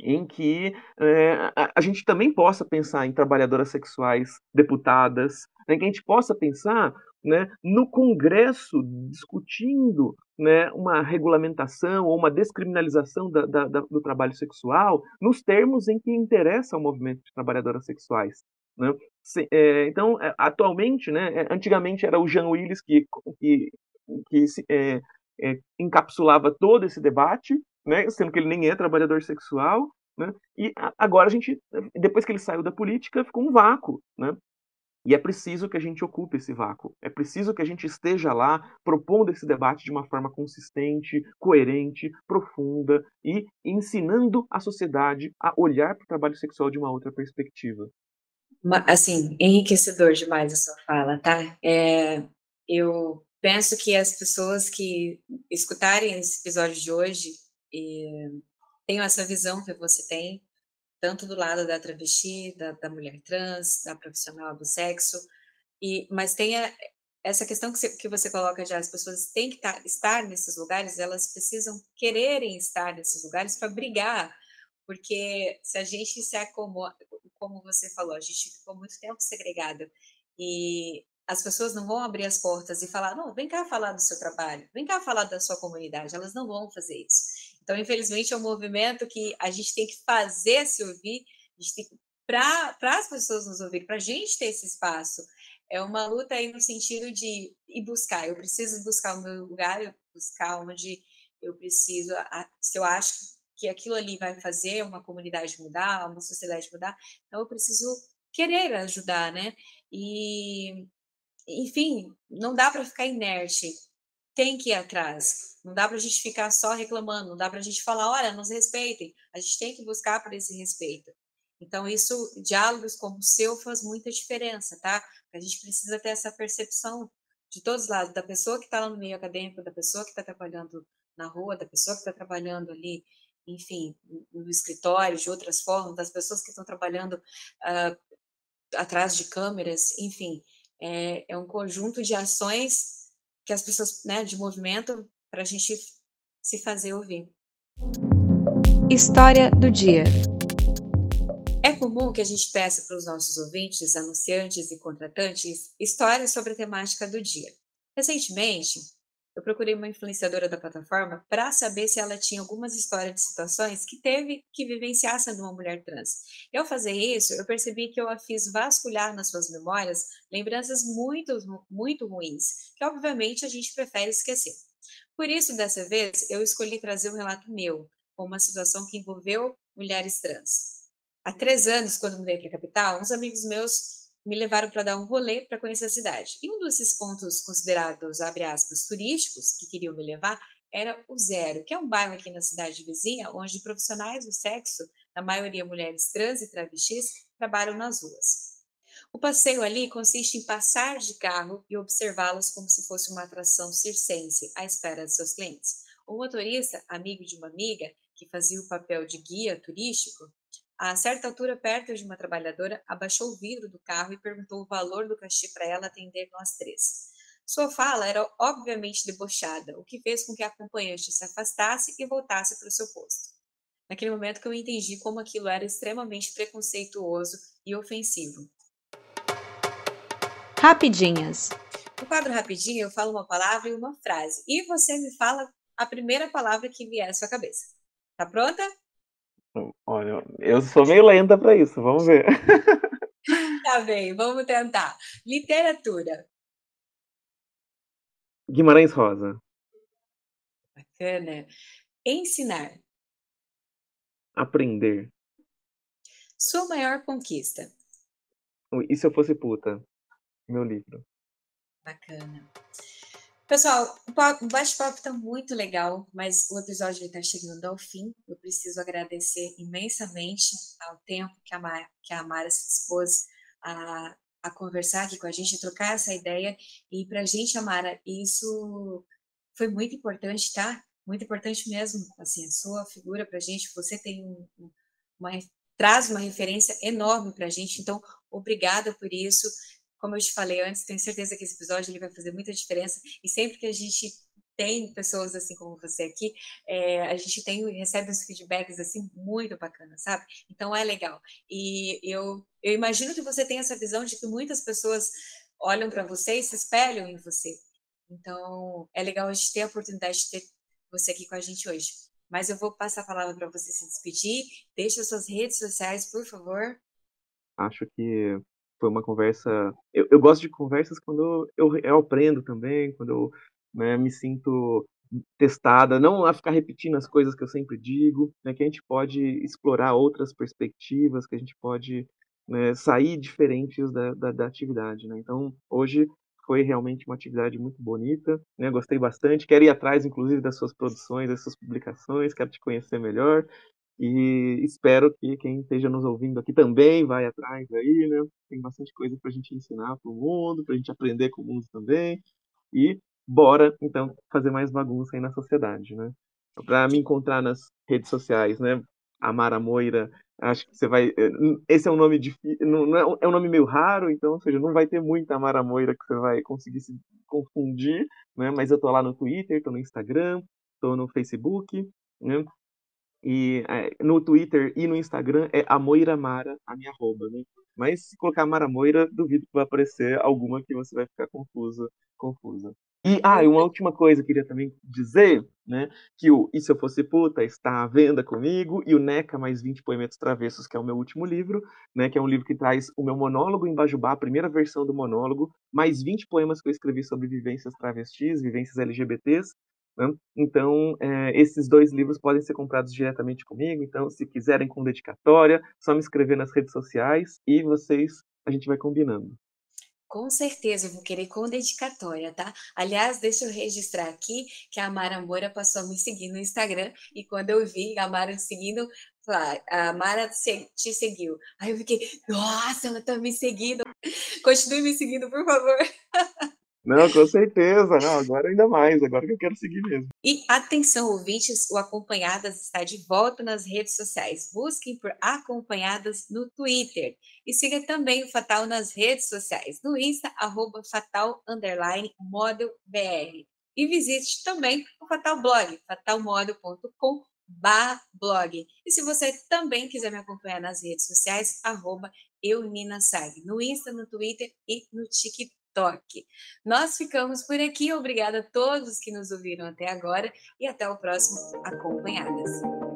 em que é, a, gente também possa pensar em trabalhadoras sexuais deputadas, em que a gente possa pensar né, no Congresso discutindo né, uma regulamentação ou uma descriminalização da, da, da, do trabalho sexual nos termos em que interessa ao movimento de trabalhadoras sexuais. Né? Se, é, então, é, atualmente, né, antigamente era o Jean Willis que, que, que se, encapsulava todo esse debate, né, sendo que ele nem é trabalhador sexual, né, e agora a gente, depois que ele saiu da política, ficou um vácuo, né, e é preciso que a gente ocupe esse vácuo, é preciso que a gente esteja lá propondo esse debate de uma forma consistente, coerente, profunda e ensinando a sociedade a olhar para o trabalho sexual de uma outra perspectiva. Assim, enriquecedor demais a sua fala, tá? É, eu penso que as pessoas que escutarem esse episódio de hoje e tenham essa visão que você tem, tanto do lado da travesti, da, da mulher trans, da profissional do sexo, e mas tenha essa questão que você, que você coloca já, as pessoas têm que tá, estar nesses lugares, elas precisam quererem estar nesses lugares para brigar, porque se a gente se acomoda, como você falou, a gente ficou muito tempo segregado e as pessoas não vão abrir as portas e falar, não, vem cá falar do seu trabalho, vem cá falar da sua comunidade, elas não vão fazer isso. Então, infelizmente, é um movimento que a gente tem que fazer se ouvir, para as pessoas nos ouvirem, para a gente ter esse espaço. É uma luta aí no sentido de ir buscar, eu preciso buscar o meu lugar, buscar onde eu preciso, se eu acho que aquilo ali vai fazer uma comunidade mudar, uma sociedade mudar, então eu preciso querer ajudar, né? E, enfim, não dá para ficar inerte, tem que ir atrás. Não dá para a gente ficar só reclamando, não dá para a gente falar, olha, nos respeitem. A gente tem que buscar por esse respeito. Então, isso, diálogos como o seu faz muita diferença, tá? A gente precisa ter essa percepção de todos os lados, da pessoa que está lá no meio acadêmico, da pessoa que está trabalhando na rua, da pessoa que está trabalhando ali, enfim, no escritório, de outras formas, das pessoas que estão trabalhando uh, atrás de câmeras, enfim, é, é, um conjunto de ações que as pessoas, né, de movimento, para a gente se fazer ouvir. História do dia. É comum que a gente peça para os nossos ouvintes, anunciantes e contratantes histórias sobre a temática do dia. Recentemente, eu procurei uma influenciadora da plataforma para saber se ela tinha algumas histórias de situações que teve que vivenciar sendo uma mulher trans. E ao fazer isso, eu percebi que eu a fiz vasculhar nas suas memórias lembranças muito, muito ruins, que obviamente a gente prefere esquecer. Por isso, dessa vez, eu escolhi trazer um relato meu, com uma situação que envolveu mulheres trans. Há três anos, quando mudei para a capital, uns amigos meus me levaram para dar um rolê para conhecer a cidade. E um desses pontos considerados, abre aspas, turísticos, que queriam me levar, era o Zero, que é um bairro aqui na cidade vizinha, onde profissionais do sexo, na maioria mulheres trans e travestis, trabalham nas ruas. O passeio ali consiste em passar de carro e observá-los como se fosse uma atração circense à espera de seus clientes. O motorista, amigo de uma amiga, que fazia o papel de guia turístico, a certa altura, perto de uma trabalhadora, abaixou o vidro do carro e perguntou o valor do cachê para ela atender nós três. Sua fala era obviamente debochada, o que fez com que a acompanhante se afastasse e voltasse para o seu posto. Naquele momento que eu entendi como aquilo era extremamente preconceituoso e ofensivo. Rapidinhas. No quadro Rapidinho, eu falo uma palavra e uma frase, e você me fala a primeira palavra que vier à sua cabeça. Tá pronta? Olha, eu sou meio lenta para isso, vamos ver. Tá bem, vamos tentar. Literatura. Guimarães Rosa. Bacana. Ensinar. Aprender. Sua maior conquista. E se eu fosse puta? Meu livro. Bacana. Pessoal, o bate-papo está muito legal, mas o episódio está chegando ao fim. Eu preciso agradecer imensamente ao tempo que a, Mara, que a Mara se dispôs a, a conversar aqui com a gente, a trocar essa ideia. E para a gente, Amara, isso foi muito importante, tá? Muito importante mesmo, assim, a sua figura para a gente. Você tem um, uma, traz uma referência enorme para a gente, então, obrigada por isso. Como eu te falei antes, tenho certeza que esse episódio ele vai fazer muita diferença. E sempre que a gente tem pessoas assim como você aqui, é, a gente tem recebe uns feedbacks assim muito bacanas, sabe? Então é legal. E eu, eu imagino que você tem essa visão de que muitas pessoas olham para você e se espelham em você. Então é legal a gente ter a oportunidade de ter você aqui com a gente hoje. Mas eu vou passar a palavra para você se despedir. Deixe as suas redes sociais, por favor. Acho que foi uma conversa. Eu, eu gosto de conversas quando eu, eu aprendo também, quando eu né, me sinto testada, não a ficar repetindo as coisas que eu sempre digo, né, que a gente pode explorar outras perspectivas, que a gente pode né, sair diferentes da, da, da atividade. Né? Então, hoje foi realmente uma atividade muito bonita, né? Gostei bastante. Quero ir atrás, inclusive, das suas produções, das suas publicações. Quero te conhecer melhor. E espero que quem esteja nos ouvindo aqui também vai atrás aí, né? Tem bastante coisa para a gente ensinar para o mundo, para a gente aprender com o mundo também. E bora, então, fazer mais bagunça aí na sociedade, né? Para me encontrar nas redes sociais, né? Amara Moira, acho que você vai. Eh, esse é um nome difícil, não é, é um nome meio raro, então, ou seja, não vai ter muita Amara Moira que você vai conseguir se confundir, né? Mas eu tô lá no Twitter, tô no Instagram, tô no Facebook, né? E é, no Twitter e no Instagram é a Moira Mara, a minha arroba, né? Mas se colocar Mara Moira, duvido que vai aparecer alguma que você vai ficar confusa, confusa. E, ah, e uma última coisa, queria também dizer, né, que o E Se Eu Fosse Puta está à venda comigo, e o NECA mais 20 Poemetos Travessos, que é o meu último livro, né, que é um livro que traz o meu monólogo em Bajubá, a primeira versão do monólogo, mais 20 poemas que eu escrevi sobre vivências travestis, vivências LGBTs? Então, é, esses dois livros podem ser comprados diretamente comigo. Então, se quiserem com dedicatória, só me escrever nas redes sociais e vocês, a gente vai combinando. Com certeza, eu vou querer com dedicatória, tá? Aliás, deixa eu registrar aqui que a Mara Moura passou a me seguir no Instagram e quando eu vi a Mara seguindo, a Mara te seguiu. Aí eu fiquei, nossa, ela tá me seguindo. Continue me seguindo, por favor. Não, com certeza. Não, agora ainda mais. Agora que eu quero seguir mesmo. E atenção, ouvintes, o Acompanhadas está de volta nas redes sociais. Busquem por Acompanhadas no Twitter. E siga também o Fatal nas redes sociais. No Insta, arroba fatal, underline, model, br. E visite também o Fatal Blog, fatalmodel.com blog. E se você também quiser me acompanhar nas redes sociais, arroba eu, Nina no Insta, no Twitter e no TikTok toque. Nós ficamos por aqui. Obrigada a todos que nos ouviram até agora e até o próximo Acompanhadas.